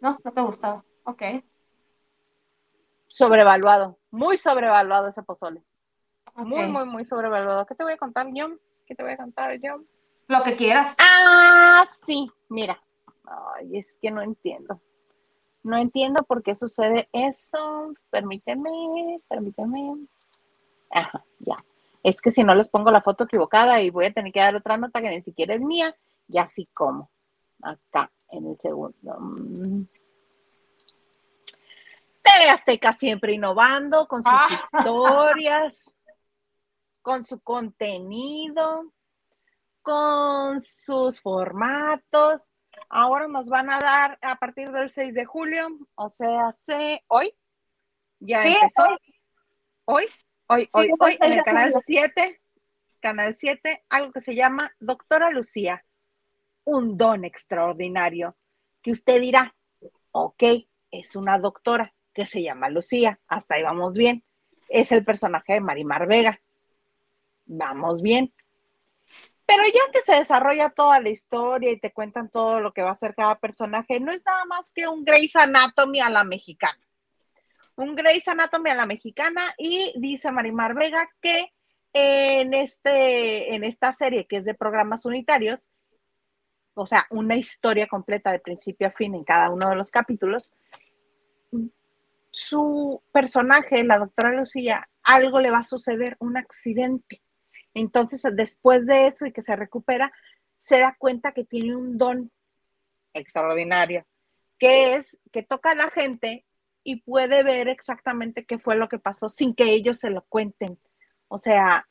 No, no te gustaba. Ok. Sobrevaluado, muy sobrevaluado ese pozole. Muy, muy, muy sobrevaluado. ¿Qué te voy a contar, John? ¿Qué te voy a contar, John? Lo que quieras. Ah, sí, mira. Ay, es que no entiendo. No entiendo por qué sucede eso. Permíteme, permíteme. Ajá, ya. Es que si no les pongo la foto equivocada y voy a tener que dar otra nota que ni siquiera es mía, ya así como. Acá, en el segundo. Mm. TV Azteca siempre innovando con sus ah. historias, con su contenido, con sus formatos Ahora nos van a dar a partir del 6 de julio, o sea, sé, hoy, ya empezó. Hoy, hoy, hoy, hoy, en el canal 7, canal 7, algo que se llama Doctora Lucía, un don extraordinario, que usted dirá, ok, es una doctora que se llama Lucía, hasta ahí vamos bien, es el personaje de Marimar Vega, vamos bien. Pero ya que se desarrolla toda la historia y te cuentan todo lo que va a ser cada personaje, no es nada más que un Grey's Anatomy a la mexicana. Un Grey's Anatomy a la mexicana y dice Marimar Vega que en, este, en esta serie que es de programas unitarios, o sea, una historia completa de principio a fin en cada uno de los capítulos, su personaje, la doctora Lucía, algo le va a suceder, un accidente. Entonces, después de eso y que se recupera, se da cuenta que tiene un don extraordinario, que es que toca a la gente y puede ver exactamente qué fue lo que pasó sin que ellos se lo cuenten. O sea,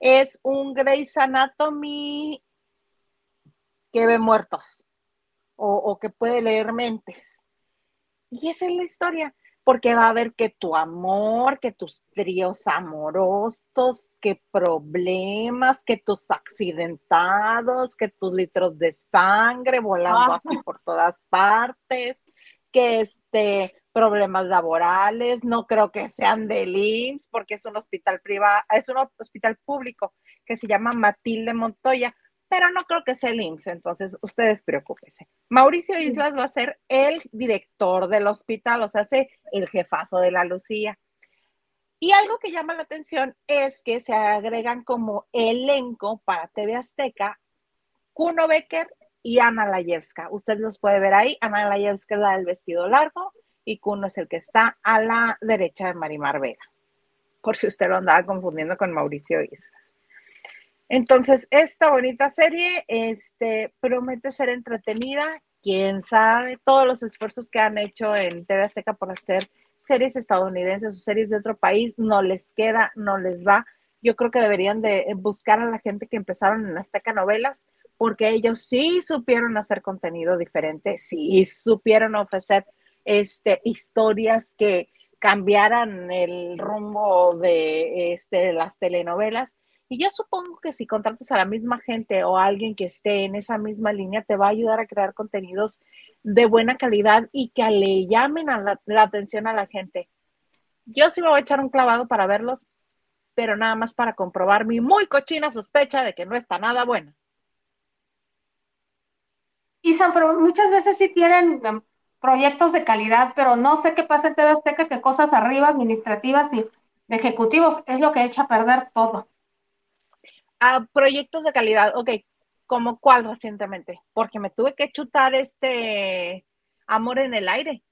es un Grey's Anatomy que ve muertos o, o que puede leer mentes. Y esa es la historia porque va a ver que tu amor, que tus tríos amorosos, que problemas, que tus accidentados, que tus litros de sangre volando así por todas partes, que este problemas laborales, no creo que sean del IMSS porque es un hospital privado, es un hospital público que se llama Matilde Montoya, pero no creo que sea el IMSS, entonces ustedes preocúpense. Mauricio Islas va a ser el director del hospital, o sea, el jefazo de la Lucía. Y algo que llama la atención es que se agregan como elenco para TV Azteca Kuno Becker y Ana Layevska. Usted los puede ver ahí. Ana Layevska es la del vestido largo y Kuno es el que está a la derecha de Marimar Vega. Por si usted lo andaba confundiendo con Mauricio Islas. Entonces, esta bonita serie este, promete ser entretenida. Quién sabe, todos los esfuerzos que han hecho en TV Azteca por hacer series estadounidenses o series de otro país, no les queda, no les va. Yo creo que deberían de buscar a la gente que empezaron en Azteca Novelas, porque ellos sí supieron hacer contenido diferente, sí supieron ofrecer este, historias que cambiaran el rumbo de, este, de las telenovelas y yo supongo que si contratas a la misma gente o a alguien que esté en esa misma línea, te va a ayudar a crear contenidos de buena calidad y que le llamen la, atención a la gente. Yo sí me voy a echar un clavado para verlos, pero nada más para comprobar mi muy cochina sospecha de que no está nada buena. Isa, pero muchas veces sí tienen proyectos de calidad, pero no sé qué pasa en TV Azteca, que cosas arriba, administrativas y de ejecutivos, es lo que echa a perder todo a proyectos de calidad, ok, ¿como cuál recientemente? Porque me tuve que chutar este Amor en el Aire,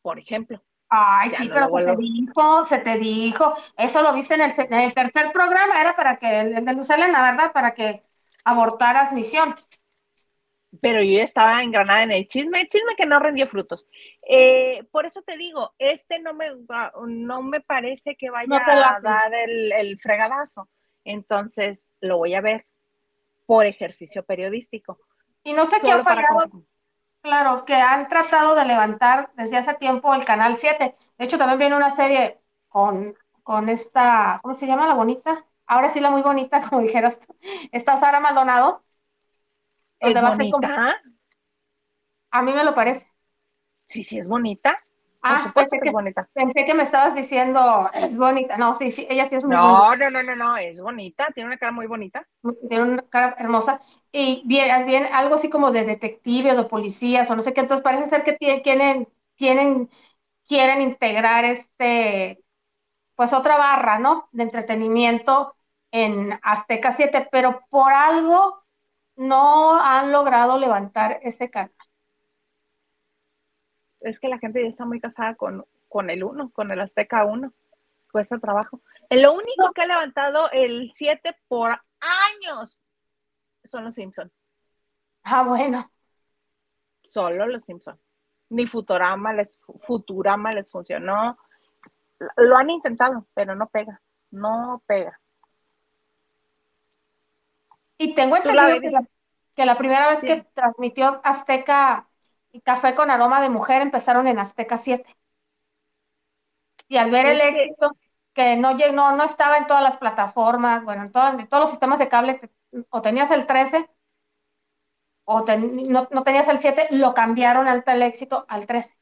por ejemplo. Ay, sí, pero se te dijo, se te dijo, eso lo viste en el, tercer programa, era para que, el de Lucelena, ¿verdad? Para que abortaras misión. Pero yo estaba engranada en el chisme, chisme que no rendió frutos. Eh, por eso te digo, este no me, no me parece que vaya a dar el, el fregadazo. Entonces, lo voy a ver por ejercicio periodístico. Y no sé qué ha fallado. Claro, que han tratado de levantar desde hace tiempo el Canal 7. De hecho, también viene una serie con, con esta, ¿cómo se llama la bonita? Ahora sí la muy bonita, [LAUGHS] como dijeras tú. Está Sara Maldonado. ¿Es bonita? A mí me lo parece. Sí, sí, es bonita. Ah, pensé que, es bonita. Pensé que me estabas diciendo, es bonita. No, sí, sí, ella sí es muy no, bonita. No, no, no, no, es bonita, tiene una cara muy bonita. Tiene una cara hermosa. Y bien, bien algo así como de detective o de policías o no sé qué. Entonces parece ser que tienen, tienen, quieren integrar este, pues otra barra, ¿no? De entretenimiento en Azteca 7, pero por algo no han logrado levantar ese canal es que la gente ya está muy casada con, con el 1, con el Azteca 1. Cuesta trabajo. Lo único que ha levantado el 7 por años son los Simpson. Ah, bueno. Solo los Simpson. Ni Futurama les, Futurama les funcionó. Lo han intentado, pero no pega. No pega. Y tengo entendido que la, que la primera vez que transmitió Azteca y Café con Aroma de Mujer empezaron en Azteca 7. Y al ver el éxito, que, no, no, no estaba en todas las plataformas, bueno, en, todos los sistemas de cable, o tenías el 13 o no, tenías el 7, lo cambiaron al el éxito al 13.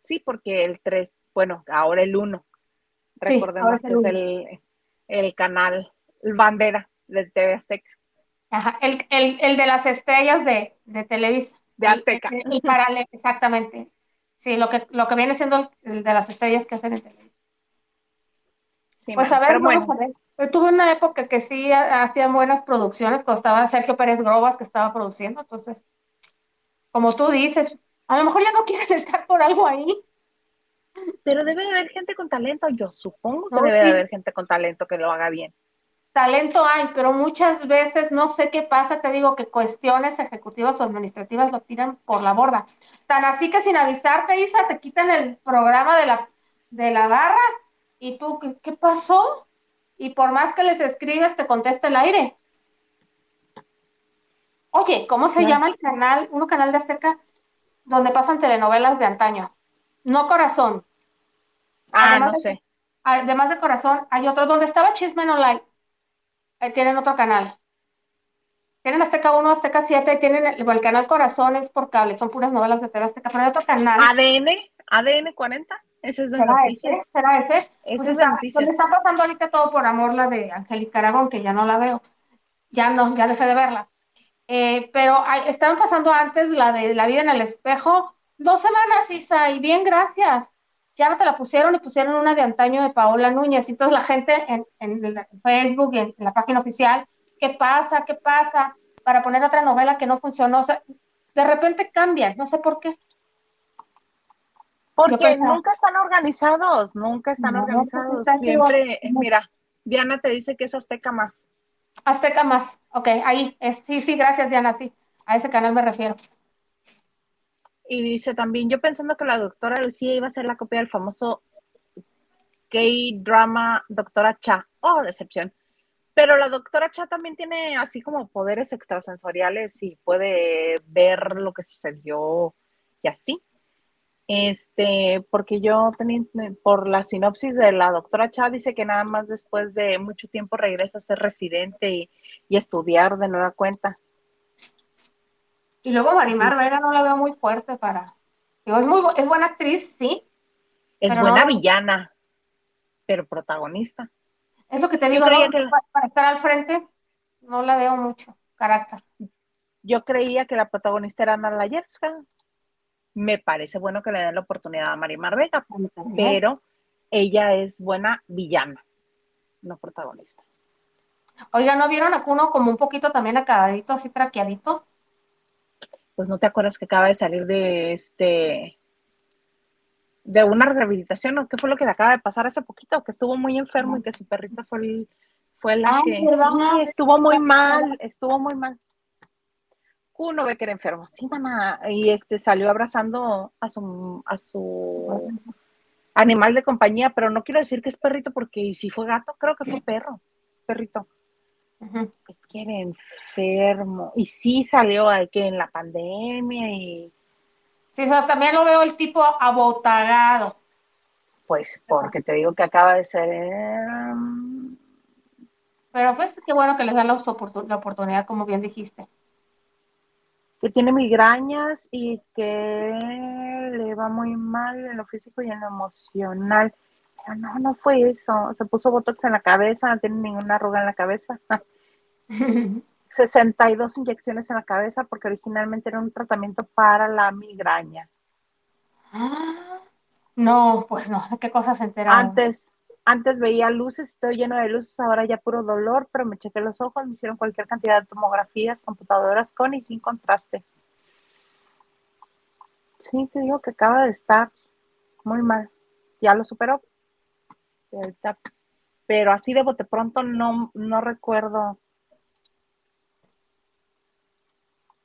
Sí, porque el 3, bueno, ahora el 1. Recordemos que es el, el canal bandera de TV Azteca. Ajá, el, el, el de las estrellas de, de Televisa. De Azteca. El, el paralelo, exactamente. Sí, lo que, lo que viene siendo el de las estrellas que hacen en Televisa. Sí, Pues man, a ver, vamos bueno, a ver. Yo tuve una época que sí ha- hacían buenas producciones, cuando estaba Sergio Pérez Grobas que estaba produciendo, entonces, como tú dices, a lo mejor ya no [LAUGHS] quieren estar por algo ahí. pero debe de haber gente con talento. Yo supongo que No, debe de haber gente con talento que lo haga bien. Talento hay, pero muchas veces no sé qué pasa, te digo que cuestiones ejecutivas o administrativas lo tiran por la borda. Tan así que sin avisarte, Isa, te quitan el programa de la, de la barra y tú, ¿qué, qué pasó? Y por más que les escribes, te contesta el aire. Oye, ¿cómo se llama el canal? Uno canal de Azteca donde pasan telenovelas de antaño. No Corazón. Ah, Además no de- sé. Además de Corazón, hay otro donde estaba Chisme No Tienen otro canal. Tienen Azteca 1, Azteca 7, y tienen el, el canal Corazón, es por cable, son puras novelas de TV Azteca, pero hay otro canal. ADN, ADN 40. Ese es de ¿Será ese? noticias. ¿Será ese? Ese Pues es de noticias. donde está pasando ahorita todo por amor la de Angélica Aragón, que ya no la veo. Ya no, ya dejé de verla. Eh, pero hay- estaban pasando antes la de La vida en el espejo. Dos semanas, Isa, y bien, gracias. Ya no te la pusieron y pusieron una de antaño de Paola Núñez. Entonces la gente en, en Facebook y en, en la página oficial, ¿qué pasa? ¿Qué pasa? Para poner otra novela que no funcionó. O sea, de repente cambian, no sé por qué. Porque nunca están organizados, nunca están No, organizados. pues, está Siempre, mira, Diana te dice que es Azteca más. Azteca más. Ok, ahí. es- sí, sí, gracias, Diana, sí. A ese canal me refiero. Y dice también, yo pensando que la doctora Lucía iba a ser la copia del famoso K-drama Doctora Cha. Oh, decepción. Pero la doctora Cha también tiene así como poderes extrasensoriales y puede ver lo que sucedió y así. Este, porque yo tenía, por la sinopsis de la doctora Cha, dice que nada más después de mucho tiempo regresa a ser residente y, y estudiar de nueva cuenta. Y luego Marimar Vega no la veo muy fuerte para. Digo, es, muy, es buena actriz, sí. Es buena no- villana, pero protagonista. Es lo que te digo, creía ¿no? que- para, para estar al frente, no la veo mucho. Carácter. Yo creía que la protagonista era Ana Layevska. Me parece bueno que le den la oportunidad a Marimar Vega, pero ella es buena villana, no protagonista. Oiga, ¿no vieron a Kuno como un poquito también acabadito, así traqueadito? Pues no te acuerdas que acaba de salir de este de una rehabilitación o qué fue lo que le acaba de pasar hace poquito, que estuvo muy enfermo y que su perrita fue el- fue la Ay, que sí, estuvo muy mal, estuvo muy mal. Uno ve que era enfermo, sí, mamá, y este salió abrazando a su a su animal de compañía, pero no quiero decir que es perrito porque si fue gato, creo que fue perro, perrito. Que quiere enfermo. Y sí salió que en la pandemia y Sí, o sea, también lo veo el tipo abotagado. pues porque te digo que acaba de ser um, Pero pues qué bueno que les dan la, la oportunidad, como bien dijiste. que tiene migrañas y que le va muy mal en lo físico y en lo emocional. Pero no, no fue eso. Se puso botox en la cabeza, no tiene ninguna arruga en la cabeza. [LAUGHS] 62 inyecciones en la cabeza porque originalmente era un tratamiento para la migraña. Ah, no, pues no, ¿de qué cosas se enteraron? Antes, antes veía luces, estoy lleno de luces, ahora ya puro dolor, pero me chequé los ojos, me hicieron cualquier cantidad de tomografías, computadoras con y sin contraste. Sí, te digo que acaba de estar muy mal. Ya lo superó. Ahorita- pero así de bote pronto no, no recuerdo.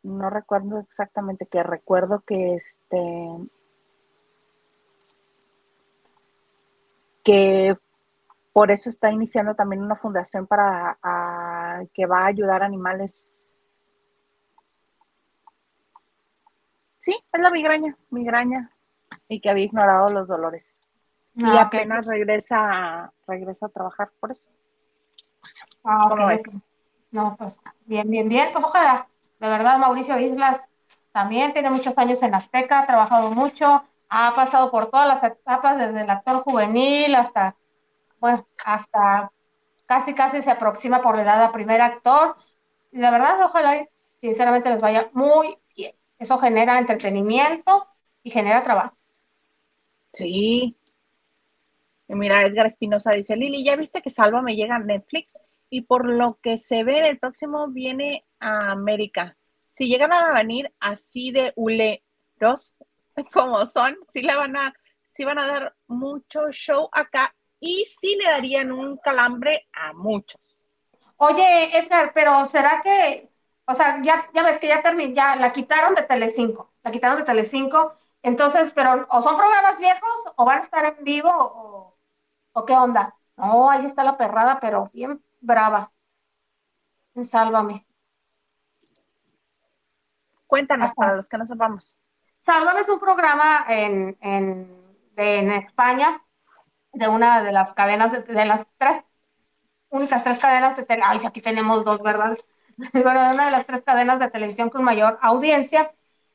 No recuerdo exactamente que recuerdo que este que por eso está iniciando también una fundación para que va a ayudar animales. Sí, es la migraña, migraña, y que había ignorado los dolores. Y Ah, apenas regresa, regresa a trabajar por eso. Ah, ¿Cómo ok. ves? No, pues bien, bien, bien. Pues ojalá. De verdad, Mauricio Islas también tiene muchos años en Azteca, ha trabajado mucho, ha pasado por todas las etapas, desde el actor juvenil hasta, bueno, hasta casi casi se aproxima por la edad a primer actor. Y de verdad, ojalá, sinceramente, les vaya muy bien. Eso genera entretenimiento y genera trabajo. Sí. Mira, Edgar Espinosa dice, Lili, ¿ya viste que Salva me llega a Netflix? Y por lo que se ve, el próximo viene a América. Si llegan a venir así de huleros [LAUGHS] como son, sí le van a, van a dar mucho show acá y sí le darían un calambre a muchos. Oye, Edgar, pero ¿será que, o sea, ya, ya ves que ya terminó, ya la quitaron de Telecinco, la quitaron de Telecinco, entonces, pero o son programas viejos o van a estar en vivo o, o qué onda? No, ahí está la perrada, pero bien brava. Sálvame. Cuéntanos para los que no sepamos. Sálvame es un programa en, en, en España de una de las cadenas de, las tres únicas tres cadenas de televisión, ay, aquí tenemos dos, ¿verdad? [LAUGHS] bueno, una de las tres cadenas de televisión con mayor audiencia,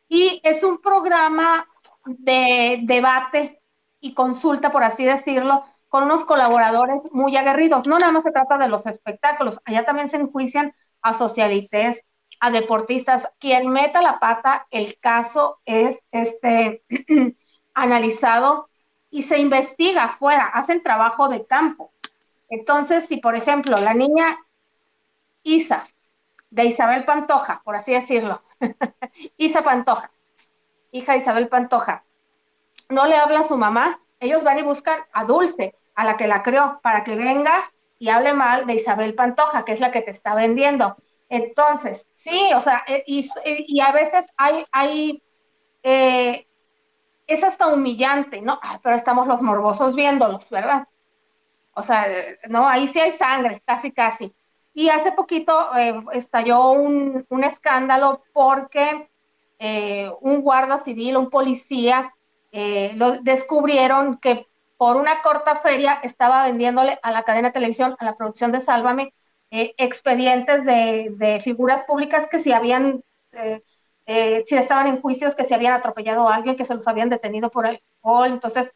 y es un programa de debate y consulta, por así decirlo, con unos colaboradores muy aguerridos. No nada más se trata de los espectáculos, allá también se enjuician a socialites, a deportistas. Quien meta la pata, el caso es este [CLEARS THROAT] analizado y se investiga afuera, hacen trabajo de campo. Entonces, si por ejemplo la niña Isa, de Isabel Pantoja, por así decirlo, [LAUGHS] Isa Pantoja, hija de Isabel Pantoja, no le habla a su mamá, ellos van y buscan a Dulce, a la que la creó, para que venga y hable mal de Isabel Pantoja, que es la que te está vendiendo. Entonces, sí, o sea, eh, y, a veces hay, hay eh, es hasta humillante, ¿no? pero estamos los morbosos viéndolos, ¿verdad? O sea, no, ahí sí hay sangre, casi, casi. Y hace poquito eh, estalló un, escándalo porque eh, un guarda civil, un policía, eh, lo descubrieron que por una corta feria estaba vendiéndole a la cadena de televisión, a la producción de Sálvame, expedientes de, figuras públicas que se habían eh, si estaban en juicios que se habían atropellado a alguien, que se los habían detenido por alcohol. Entonces,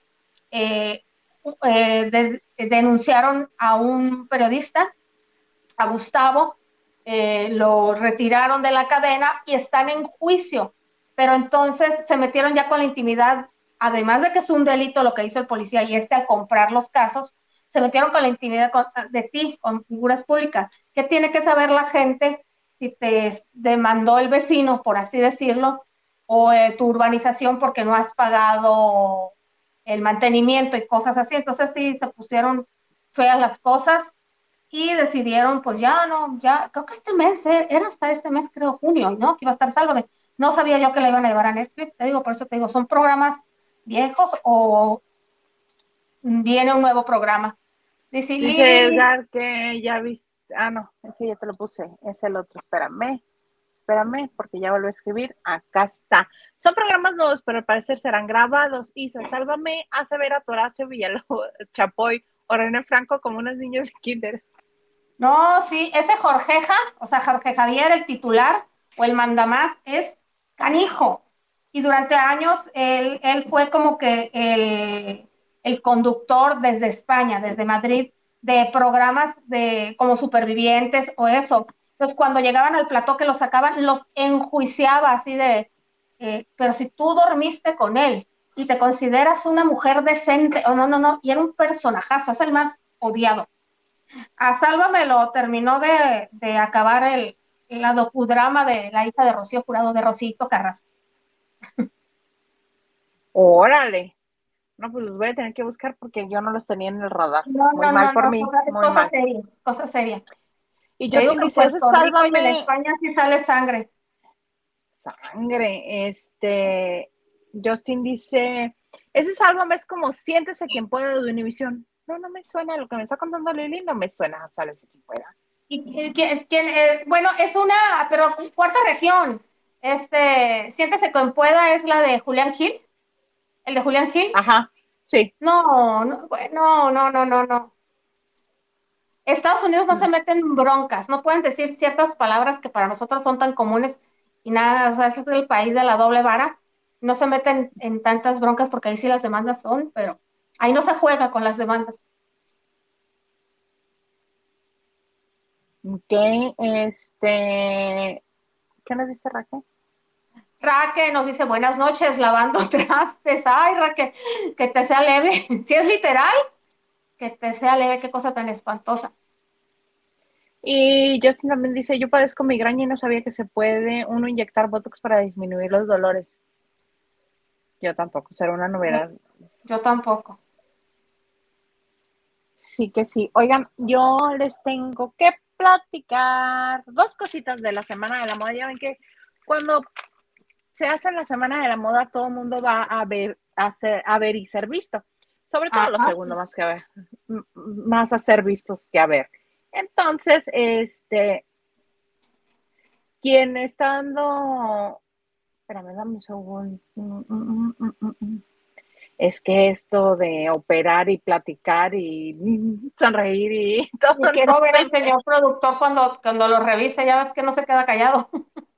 eh, eh, denunciaron a un periodista, a Gustavo, lo retiraron de la cadena y están en juicio. Pero entonces se metieron ya con la intimidad, además de que es un delito lo que hizo el policía y este al comprar los casos, se metieron con la intimidad de ti, con figuras públicas. ¿Qué tiene que saber la gente si te demandó el vecino, por así decirlo, o eh, tu urbanización porque no has pagado el mantenimiento y cosas así. Entonces sí, se pusieron feas las cosas y decidieron, pues ya no, ya, creo que este mes, eh, era hasta este mes, creo, junio, ¿no? Que iba a estar Sálvame. No sabía yo que la iban a llevar a Netflix, te digo, por eso te digo, son programas viejos o viene un nuevo programa. Dice, Edgar que ya viste Ah, no, ese ya te lo puse, es el otro, espérame, espérame, porque ya vuelvo a escribir, acá está. Son programas nuevos, pero al parecer serán grabados. Isa, sálvame, hace ver a Toracio Villalobos, [LAUGHS] Chapoy o René Franco como unos niños de kinder. No, sí, ese Jorgeja, o sea, Jorge Javier, el titular o el mandamás, es canijo. Y durante años él, fue como que el, conductor desde España, desde Madrid, de programas de como supervivientes o eso. Entonces, cuando llegaban al plató que los sacaban, los enjuiciaba así de, eh, pero si tú dormiste con él y te consideras una mujer decente, o no, no, no, y era un personajazo, es el más odiado. A Sálvame lo terminó de, acabar el, la docudrama de la hija de Rocío Jurado, de Rocito Carrasco. Órale. No, pues los voy a tener que buscar porque yo no los tenía en el radar. muy mal por mí. Cosa, muy cosa seria, cosa seria. Y yo digo que sálvame. En España sí sale sangre. Sangre, este. Justin dice, ese sálvame es como siéntese quien pueda de Univisión. No, no me suena, lo que me está contando Lili no me suena a Sálvese quien pueda. ¿Y quién, quién eh, bueno, es una, pero cuarta región. Este, siéntese quien pueda es la de Julián Gil. ¿El de Julián Gil? Ajá, sí. No, no, no, no, no, no, no. Estados Unidos no se meten en broncas, no pueden decir ciertas palabras que para nosotros son tan comunes y nada, o sea, ese es el país de la doble vara. No se meten en tantas broncas porque ahí sí las demandas son, pero ahí no se juega con las demandas. Ok, este, ¿qué nos dice Raquel? Raque nos dice buenas noches, lavando [LAUGHS] trastes. Ay, Raque, que te sea leve. [LAUGHS] Si es literal, que te sea leve, qué cosa tan espantosa. Y Justin también dice, yo padezco migraña y no sabía que se puede uno inyectar Botox para disminuir los dolores. Yo tampoco, será una novedad. Yo tampoco. Sí que sí. Oigan, yo les tengo que platicar dos cositas de la Semana de la Moda. Ya ven que cuando se hace la Semana de la Moda, todo el mundo va a ver, a, a ver y ser visto. Sobre todo lo segundo, más que a ver, más a ser vistos que a ver. Entonces, este, quien está dando, espérame, dame un segundo. Es que esto de operar y platicar y sonreír y [LAUGHS] todo. quiero ver el señor productor cuando, cuando lo revise, ya ves que no se queda callado. [LAUGHS]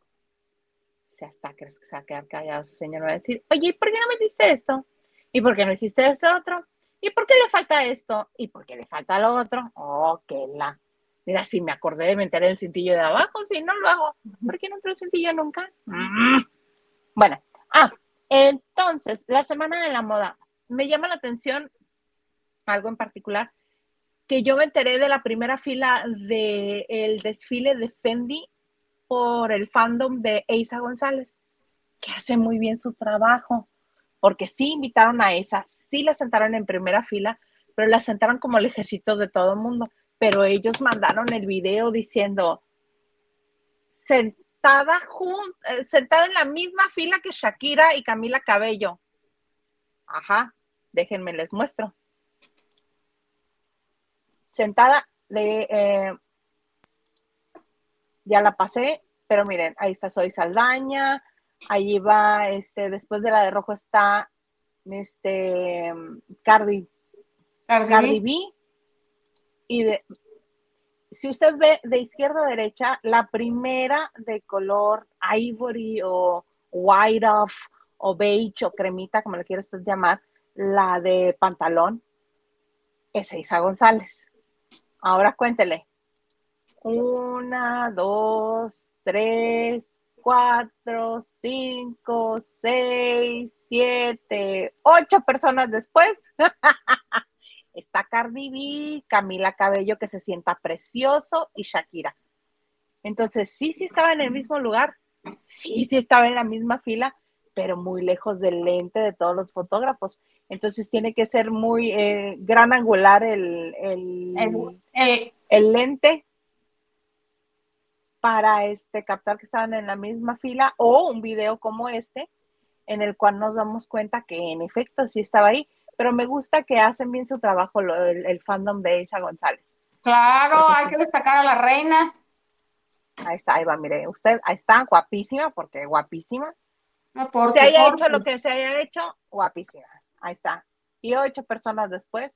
Si hasta crees que se va a quedar callado ese señor, va a decir, oye, ¿por qué no metiste esto? ¿Y por qué no hiciste ese otro? ¿Y por qué le falta esto? ¿Y por qué le falta lo otro? Oh, qué la. Mira, si me acordé de meter el cintillo de abajo, si no lo hago. ¿Por qué no entró el cintillo nunca? Mm. Bueno, ah, entonces, la semana de la moda. Me llama la atención algo en particular, que yo me enteré de la primera fila del desfile de Fendi por el fandom de Eisa González, que hace muy bien su trabajo, porque sí invitaron a esa, sí la sentaron en primera fila, pero la sentaron como lejecitos de todo el mundo pero ellos mandaron el video diciendo sentada, eh, sentada en la misma fila que Shakira y Camila Cabello. Ajá, déjenme les muestro. Sentada de... Eh, ya la pasé, pero miren, ahí está Soy Saldaña, allí va, este, después de la de rojo está este Cardi, Cardi B y de, si usted ve de izquierda a derecha, la primera de color ivory o white off o beige o cremita, como le quiera usted llamar, la de pantalón, es Isa González. Ahora cuéntele. Una, dos, tres, cuatro, cinco, seis, siete, ocho personas después. [LAUGHS] está Cardi B, Camila Cabello que se sienta precioso y Shakira. Entonces, sí, sí estaba en el mismo lugar, sí, sí estaba en la misma fila, pero muy lejos del lente de todos los fotógrafos. Entonces tiene que ser muy eh, gran angular el, el, lente para este, captar que estaban en la misma fila o un video como este en el cual nos damos cuenta que en efecto sí estaba ahí pero me gusta que hacen bien su trabajo el, fandom de Isa González. Claro, hay que destacar a la reina. Ahí está, ahí va, mire, usted, ahí está, guapísima, porque guapísima. se haya hecho lo que se haya hecho, guapísima. Ahí está. Y ocho personas después,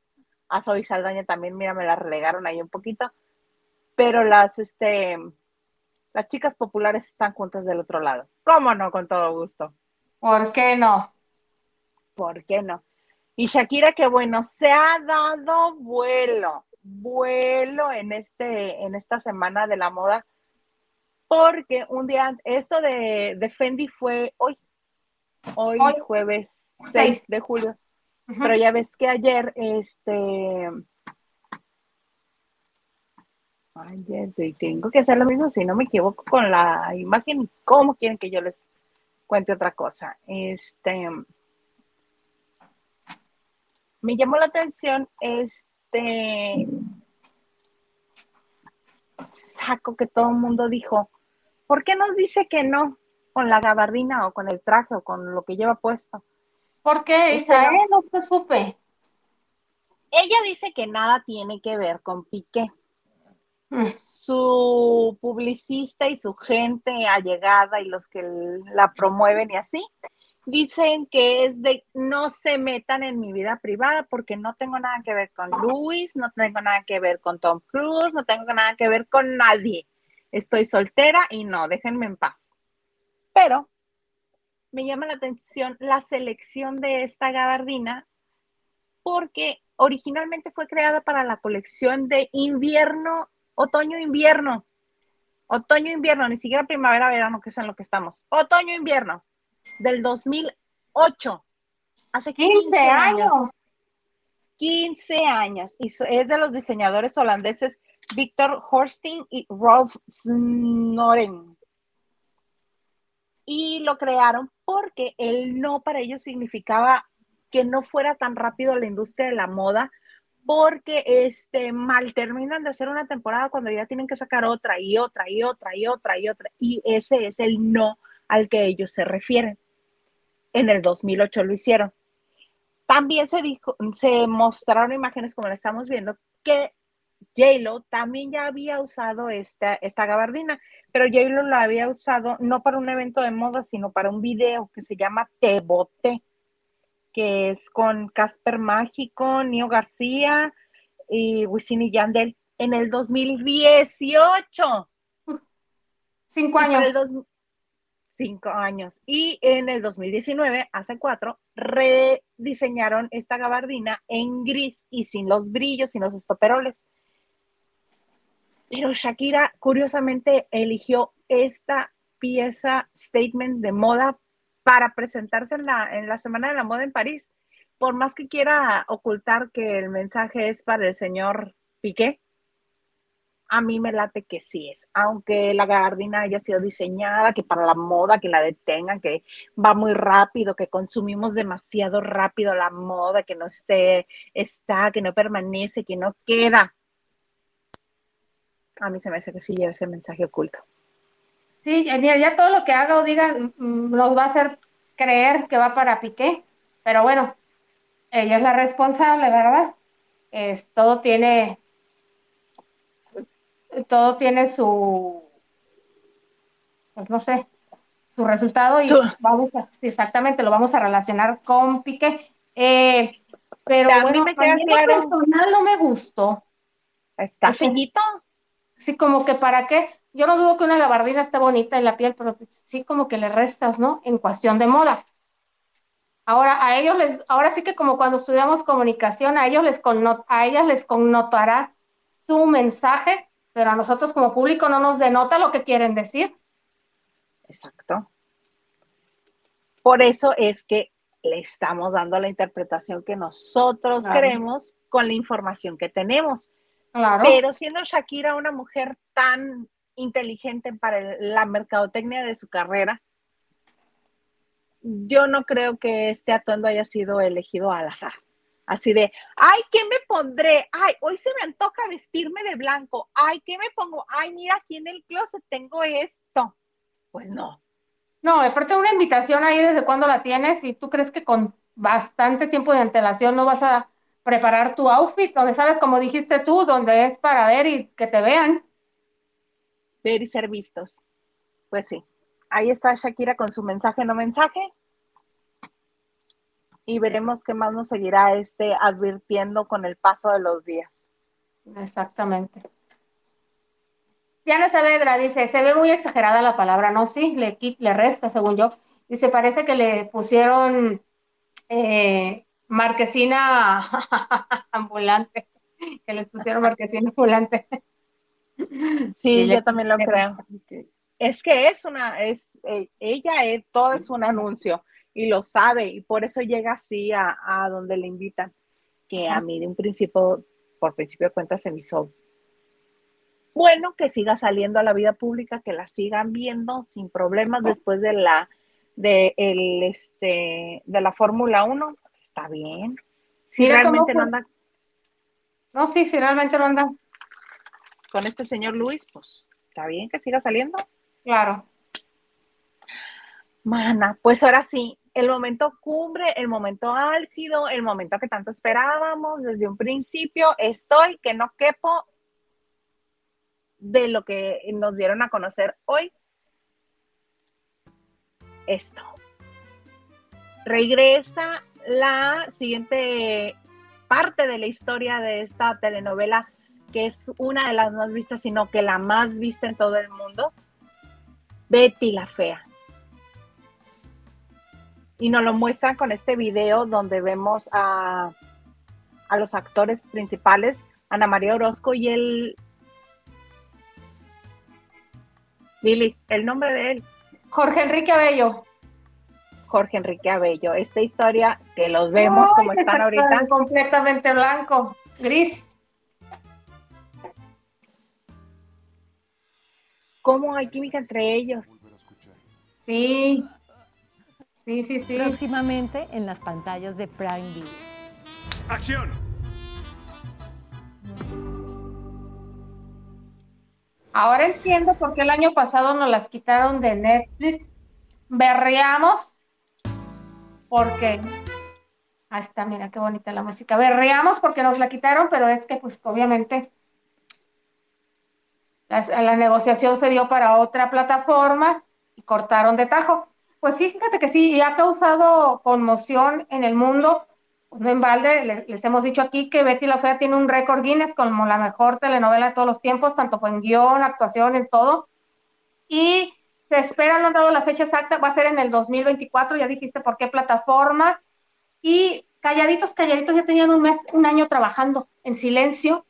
a Zoe Saldaña también, mira, me la relegaron ahí un poquito. Pero las, este, las chicas populares están juntas del otro lado. ¿Cómo no? Con todo gusto. ¿Por qué no? ¿Por qué no? Y Shakira, que bueno, se ha dado vuelo, vuelo en, este, en esta semana de la moda, porque un día, esto de, Fendi fue hoy, hoy, jueves 6 de julio, pero ya ves que ayer, este, ayer tengo que hacer lo mismo, si no me equivoco con la imagen, ¿cómo quieren que yo les cuente otra cosa? Este, me llamó la atención este saco que todo el mundo dijo, ¿por qué nos dice que no con la gabardina o con el traje o con lo que lleva puesto? ¿Por qué, este, No te supe. Ella dice que nada tiene que ver con Piqué. Su publicista y su gente allegada y los que la promueven y así, dicen que es de no se metan en mi vida privada porque no tengo nada que ver con Luis, no tengo nada que ver con Tom Cruise, no tengo nada que ver con nadie. Estoy soltera y no, déjenme en paz. Pero me llama la atención la selección de esta gabardina porque originalmente fue creada para la colección de invierno otoño-invierno. Otoño-invierno, ni siquiera primavera-verano, que es en lo que estamos. Otoño-invierno del 2008. Hace 15, años. 15 años. Y es de los diseñadores holandeses Victor Horsting y Rolf Snoren. Y lo crearon porque el no para ellos significaba que no fuera tan rápido la industria de la moda, porque este, mal terminan de hacer una temporada cuando ya tienen que sacar otra y otra y otra y otra y otra. Y ese es el no al que ellos se refieren. En el 2008 lo hicieron. También se dijo, se mostraron imágenes como la estamos viendo, que J-Lo también ya había usado esta, esta gabardina, pero J-Lo la había usado no para un evento de moda, sino para un video que se llama Te Boté que es con Casper Mágico, Nio García y Wisin y Yandel en el 2018. Cinco años. cinco años. Y en el 2019, hace cuatro, rediseñaron esta gabardina en gris y sin los brillos, sin los estoperoles. Pero Shakira, curiosamente, eligió esta pieza statement de moda para presentarse en la, en la Semana de la Moda en París. Por más que quiera ocultar que el mensaje es para el señor Piqué, a mí me late que sí es, aunque la gabardina haya sido diseñada, que para la moda, que la detengan, que va muy rápido, que consumimos demasiado rápido la moda, que no esté, está, que no permanece, que no queda. A mí se me hace que sí lleva ese mensaje oculto. Sí, ya todo lo que haga o diga mm, nos va a hacer creer que va para Piqué, pero bueno, ella es la responsable, ¿verdad? Es, todo tiene, todo tiene su, pues no sé, su resultado y vamos a, exactamente, lo vamos a relacionar con Piqué. Eh, pero a bueno, mí me queda claro. personal no me gustó. ¿Está finito? Sí, como que para qué yo no dudo que una gabardina esté bonita en la piel, pero sí como que le restas, ¿no? En cuestión de moda. Ahora, a ellos les, ahora sí que como cuando estudiamos comunicación, a ellos les a ellas les connotará su mensaje, pero a nosotros como público no nos denota lo que quieren decir. Exacto. Por eso es que le estamos dando la interpretación que nosotros queremos con la información que tenemos. Claro. Pero siendo Shakira una mujer tan inteligente para la mercadotecnia de su carrera, yo no creo que este atuendo haya sido elegido al azar. Así de, ay, ¿qué me pondré? Ay, hoy se me antoja vestirme de blanco. Ay, ¿qué me pongo? Ay, mira, aquí en el closet tengo esto. Pues no. No, aparte una invitación ahí desde cuando la tienes y tú crees que con bastante tiempo de antelación no vas a preparar tu outfit, donde sabes, como dijiste tú, donde es para ver y que te vean ver y ser vistos. Pues sí, ahí está Shakira con su mensaje no mensaje. Y veremos qué más nos seguirá este advirtiendo con el paso de los días. Exactamente. Diana Saavedra dice, se ve muy exagerada la palabra, no, sí, le, le resta, según yo. Dice, parece que le pusieron eh, marquesina [LAUGHS] ambulante, que les pusieron marquesina ambulante. Sí, yo también lo creo. Es que es una, es, eh, ella es, todo es un anuncio y lo sabe y por eso llega así a, donde le invitan, que a mí de un principio, por principio de cuentas, se me hizo bueno que siga saliendo a la vida pública, que la sigan viendo sin problemas después de la de el este de la Fórmula 1, está bien. Si realmente no anda No, sí, si realmente no anda con este señor Luis, pues está bien que siga saliendo. Claro. Mana, pues ahora sí, el momento cumbre, el momento álgido, el momento que tanto esperábamos desde un principio, estoy que no quepo de lo que nos dieron a conocer hoy. Esto. Regresa la siguiente parte de la historia de esta telenovela que es una de las más vistas, sino que la más vista en todo el mundo, Betty la Fea. Y nos lo muestran con este video donde vemos a, a los actores principales, Ana María Orozco y el Lili, el nombre de él. Jorge Enrique Abello. Jorge Enrique Abello. Esta historia que los vemos como están ahorita. Completamente blanco, gris. ¿Cómo hay química entre ellos? Sí. Sí, sí, sí. Próximamente en las pantallas de Prime Video. ¡Acción! Ahora entiendo por qué el año pasado nos las quitaron de Netflix. Berreamos porque ahí está, mira qué bonita la música. Berreamos porque nos la quitaron, pero es que pues obviamente la, negociación se dio para otra plataforma y cortaron de tajo. Pues sí, fíjate que sí, y ha causado conmoción en el mundo no en balde, les, hemos dicho aquí que Betty la Fea tiene un récord Guinness como la mejor telenovela de todos los tiempos, tanto en guion, actuación, en todo. Y se espera, no han dado la fecha exacta, va a ser en el 2024, ya dijiste por qué plataforma. Y calladitos, calladitos, ya tenían un mes, un año trabajando en silencio.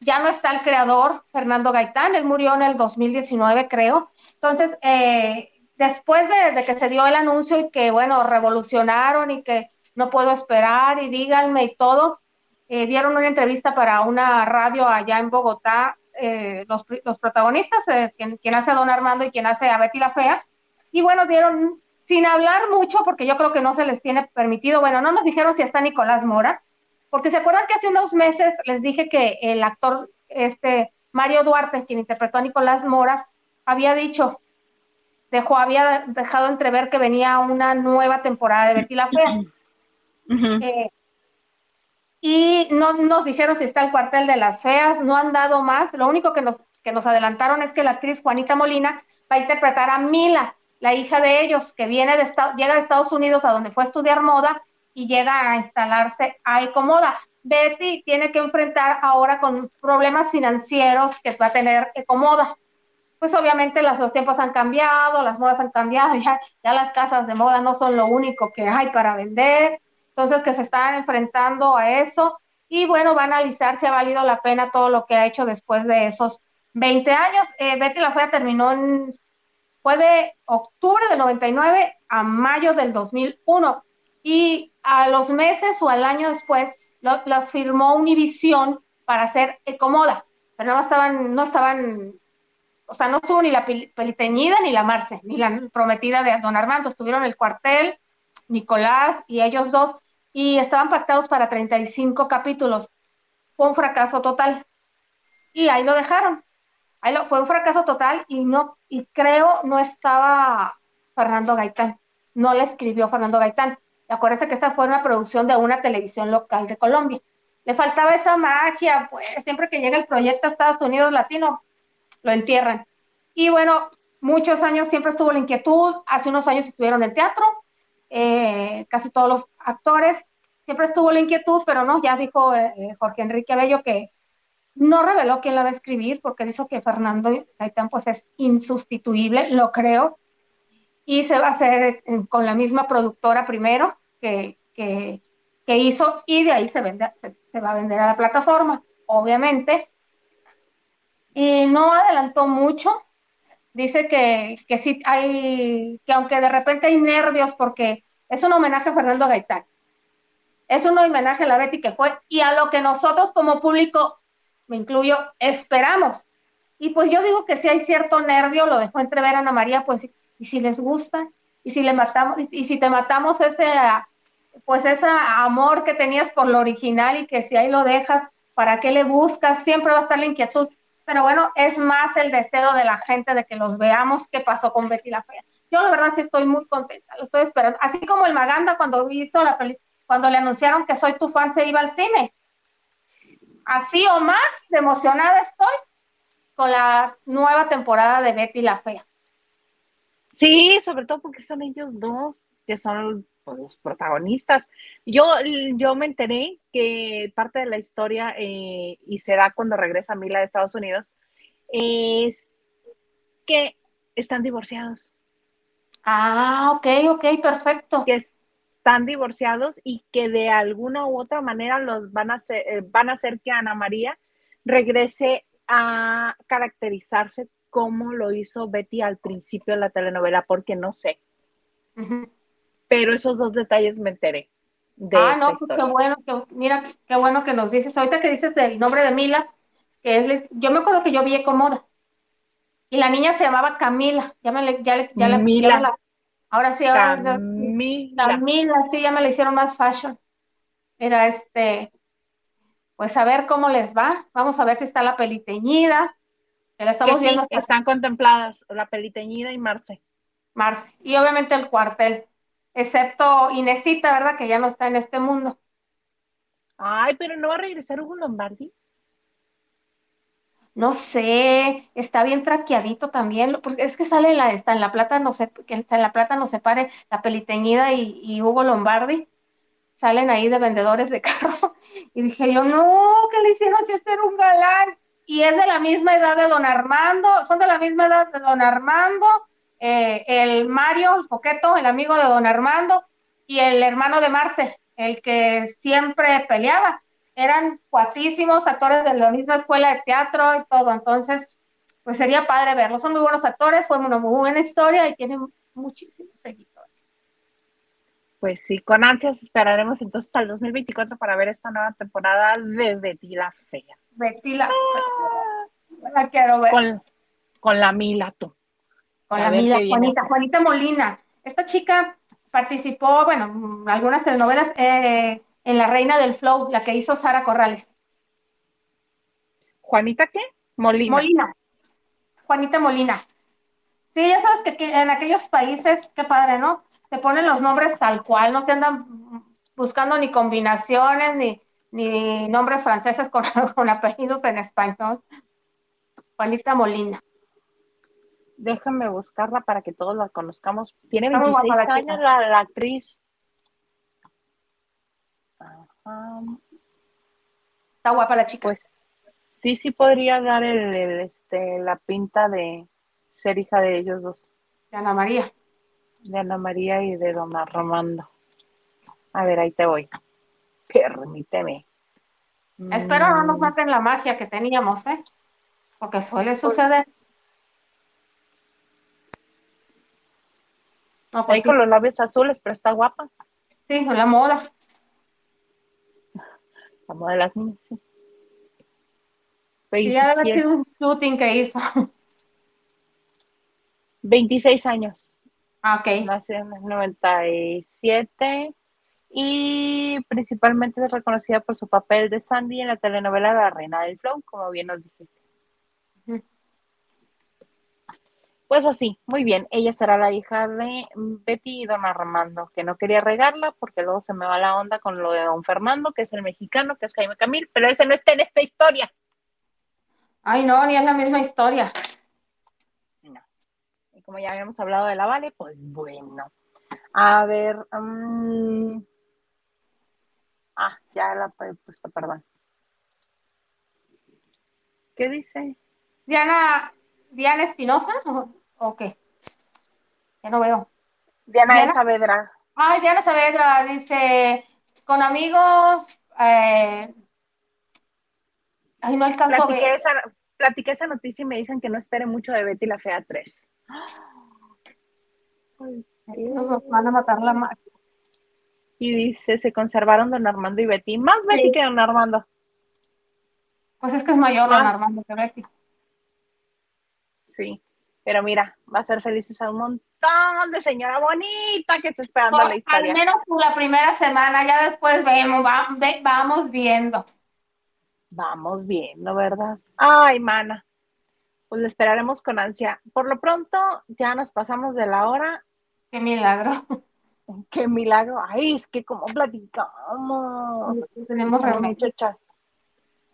Ya no está el creador, Fernando Gaitán, él murió en el 2019, creo. Entonces, eh, después de, que se dio el anuncio y que, bueno, revolucionaron y que no puedo esperar y díganme y todo. Eh, dieron una entrevista para una radio allá en Bogotá, eh, los, los, protagonistas, eh, quien, hace a Don Armando y quien hace a Betty la Fea. Y bueno, dieron, sin hablar mucho, porque yo creo que no se les tiene permitido, bueno, no nos dijeron si está Nicolás Mora, porque se acuerdan que hace unos meses les dije que el actor, este, Mario Duarte, quien interpretó a Nicolás Mora, había dicho, dejó, había dejado entrever que venía una nueva temporada de Betty la Fea. Eh, y no nos dijeron si está el cuartel de las feas, no han dado más. Lo único que nos, que nos adelantaron es que la actriz Juanita Molina va a interpretar a Mila, la hija de ellos, que viene de llega de Estados Unidos a donde fue a estudiar moda y llega a instalarse a Ecomoda. Betty tiene que enfrentar ahora con problemas financieros que va a tener Ecomoda. Pues obviamente los tiempos han cambiado, las modas han cambiado, [LAUGHS] ya, ya las casas de moda no son lo único que hay para vender, entonces que se están enfrentando a eso y bueno, va a analizar si ha valido la pena todo lo que ha hecho después de esos 20 años. Eh, Betty la Fea terminó en, fue de octubre del 99 a mayo del 2001 y a los meses o al año después las firmó Univision para hacer Ecomoda, pero no estaban, no estaban, o sea, no estuvo ni la Peliteñida ni la Marce, ni la prometida de Don Armando, estuvieron el cuartel, Nicolás y ellos dos, y estaban pactados para 35 capítulos. Fue un fracaso total. Y ahí lo dejaron. Ahí lo, fue un fracaso total y no y creo no estaba Fernando Gaitán. No le escribió Fernando Gaitán. Acuérdense que esta fue una producción de una televisión local de Colombia. Le faltaba esa magia, pues siempre que llega el proyecto a Estados Unidos Latino, lo entierran. Y bueno, muchos años siempre estuvo la inquietud. Hace unos años estuvieron en teatro, eh, casi todos los actores. Siempre estuvo la inquietud, pero no, ya dijo eh, eh, Jorge Enrique Bello que no reveló quién la va a escribir, porque dijo que Fernando Gaitán pues es insustituible, lo creo, y se va a hacer con la misma productora primero que, que, hizo, y de ahí se, vende, se, va a vender a la plataforma, obviamente. Y no adelantó mucho, dice que, que sí hay, que aunque de repente hay nervios porque es un homenaje a Fernando Gaitán, es un homenaje a la Betty que fue y a lo que nosotros como público, me incluyo, esperamos. Y pues yo digo que si hay cierto nervio, lo dejó entrever Ana María, pues y si les gusta, y si le matamos, y si te matamos ese, pues ese amor que tenías por lo original y que si ahí lo dejas, ¿para qué le buscas? Siempre va a estar la inquietud pero bueno, es más el deseo de la gente de que los veamos qué pasó con Betty la Fea. Yo la verdad sí estoy muy contenta, lo estoy esperando. Así como el Maganda cuando hizo la película, cuando le anunciaron que Soy tu fan se iba al cine. Así o más de emocionada estoy con la nueva temporada de Betty la Fea. Sí, sobre todo porque son ellos dos, que son los protagonistas. Yo, yo me enteré que parte de la historia, eh, y se da cuando regresa Mila de Estados Unidos, es que están divorciados. Ah, ok, ok, perfecto. Que están divorciados y que de alguna u otra manera los van a hacer, eh, van a hacer que Ana María regrese a caracterizarse cómo lo hizo Betty al principio de la telenovela, porque no sé. Pero esos dos detalles me enteré de Ah, esta no, pues historia. qué bueno, que, mira, qué bueno que nos dices. Ahorita que dices el nombre de Mila, que es, yo me acuerdo que yo vi Ecomoda y la niña se llamaba Camila. Ya me le, ya le, ya le- Mila. la- ahora sí, ahora Camila. Camila, sí, ya me la hicieron más fashion. Era este, pues a ver cómo les va. Vamos a ver si está la peliteñida, que la Que estamos sí, viendo hasta están contempladas, la peliteñida y Marce. marzo. Y obviamente el cuartel, excepto Inesita, ¿verdad? Que ya no está en este mundo. Ay, pero no va a regresar Hugo Lombardi. No sé, está bien traqueadito también, porque es que sale la, está en la plata, no sé, que está en la plata no se pare, la peliteñida y, y Hugo Lombardi, salen ahí de vendedores de [LAUGHS] carro, y dije yo, no, ¿qué le hicieron si este era un galán? Y es de la misma edad de don Armando, son de la misma edad de don Armando, eh, el Mario, el coqueto, el amigo de don Armando, y el hermano de Marce, el que siempre peleaba eran cuatísimos actores de la misma escuela de teatro y todo, entonces, pues sería padre verlos. Son muy buenos actores, fue una muy buena historia y tienen muchísimos seguidores. Pues sí, con ansias esperaremos entonces al 2024 para ver esta nueva temporada de Betty la Fea. Betty la, la quiero ver. Con, con la Mila, tú. Con a la Mila, Juanita. Juanita Molina. Esta chica participó, bueno, en algunas telenovelas eh, en La Reina del Flow, la que hizo Sara Corrales. ¿Juanita qué? Molina. Molina. Juanita Molina. Sí, ya sabes que, que en aquellos países, qué padre, ¿no? Se ponen los nombres tal cual, no se andan buscando ni combinaciones ni, ni nombres franceses con, [LAUGHS] con apellidos en español. Juanita Molina. Déjame buscarla para que todos la conozcamos. Tiene Está muy 26 guapa la años la, la actriz. Ajá. Está guapa la chica. Pues sí, sí podría dar el, el, este, la pinta de ser hija de ellos dos, de Ana María. de Ana María y de Don Armando. A ver, ahí te voy. Permíteme. Espero no nos Mm, maten la magia que teníamos, ¿eh? Porque suele suceder. No, Ahí pues sí, con los labios azules, pero está guapa. sí, la moda. Como de las niñas, sí. Sí, ha de haber 27 sido un shooting que hizo. 26 años. Ah, ok. Nació en el 97 y principalmente es reconocida por su papel de Sandy en la telenovela La Reina del Flow, como bien nos dijiste. Pues así, muy bien. Ella será la hija de Betty y Don Armando, que no quería regarla porque luego se me va la onda con lo de Don Fernando, que es el mexicano, que es Jaime Camil, pero ese no está en esta historia. Ay, no, ni es la misma historia. No. Y como ya habíamos hablado de la Vale, pues bueno. A ver. mm, Ah, ya la he puesto, perdón. ¿Qué dice? Diana, Diana Espinosa, ¿o, o qué? Ya no veo. Diana, Diana. Saavedra. Ay, Diana Saavedra dice, con amigos, eh, ay, no alcanzo a Platiqué ver. esa, platiqué esa noticia y me dicen que no espere mucho de Betty la Fea 3. Ay, Nos van a matar la. Y dice, se conservaron Don Armando y Betty. Más Betty Sí. que Don Armando. Pues es que es mayor Don. Armando que Betty. Sí. Pero mira, va a ser felices a un montón de señora bonita que está esperando la Por- al historia. menos por la primera semana, ya después vemos, va- ve- vamos viendo. Vamos viendo, ¿verdad? Ay, mana. Pues lo esperaremos con ansia. Por lo pronto, ya nos pasamos de la hora. Qué milagro. Qué milagro. Ay, es que como platicamos. Tenemos remedio. muchacha.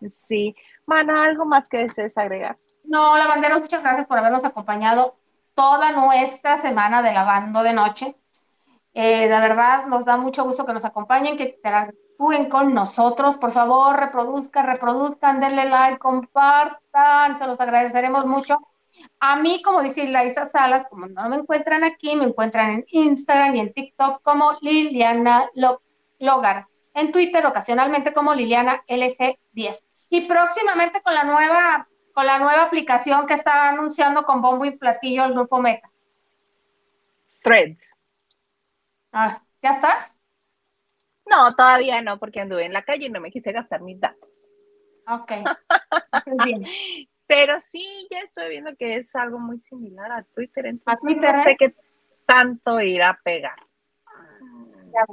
Sí. Mana, ¿algo más que desees agregar? No, lavanderos, muchas gracias por habernos acompañado toda nuestra semana de lavando de noche. Eh, la verdad, nos da mucho gusto que nos acompañen, que interactúen con nosotros. Por favor, reproduzcan, reproduzcan, denle like, compartan, se los agradeceremos mucho. A mí, como dice Laisa Salas, como no me encuentran aquí, me encuentran en Instagram y en TikTok como Liliana Lo- Logar. En Twitter, ocasionalmente como Liliana LG10. Y próximamente con la nueva con la nueva aplicación que está anunciando con bombo y platillo el grupo Meta? Threads. Ah, ¿ya estás? No, todavía no, porque anduve en la calle y no me quise gastar mis datos. Ok. [LAUGHS] bien. Pero sí, ya estoy viendo que es algo muy similar a Twitter, entonces a Twitter, no sé qué tanto irá a pegar. Ya,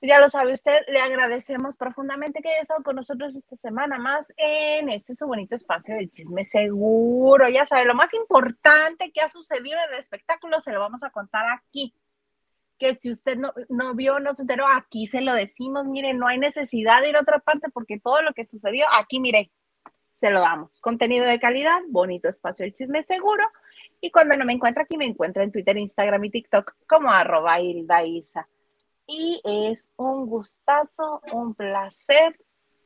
ya lo sabe usted, le agradecemos profundamente que haya estado con nosotros esta semana más en este su bonito espacio del chisme seguro. Ya sabe, lo más importante que ha sucedido en el espectáculo se lo vamos a contar aquí. Que si usted no, no vio, no se enteró, aquí se lo decimos. Mire, no hay necesidad de ir a otra parte porque todo lo que sucedió aquí, mire, se lo damos. Contenido de calidad, bonito espacio del chisme seguro. Y cuando no me encuentra aquí, me encuentra en Twitter, Instagram y TikTok como arroba Hilda Isa y es un gustazo, un placer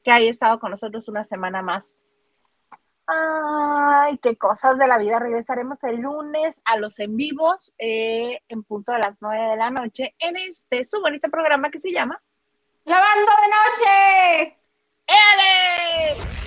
que haya estado con nosotros una semana más. Ay, qué cosas de la vida. Regresaremos el lunes a los en vivos eh, en punto de las nueve de la noche en este su bonito programa que se llama Lavando de noche. ¡Ele!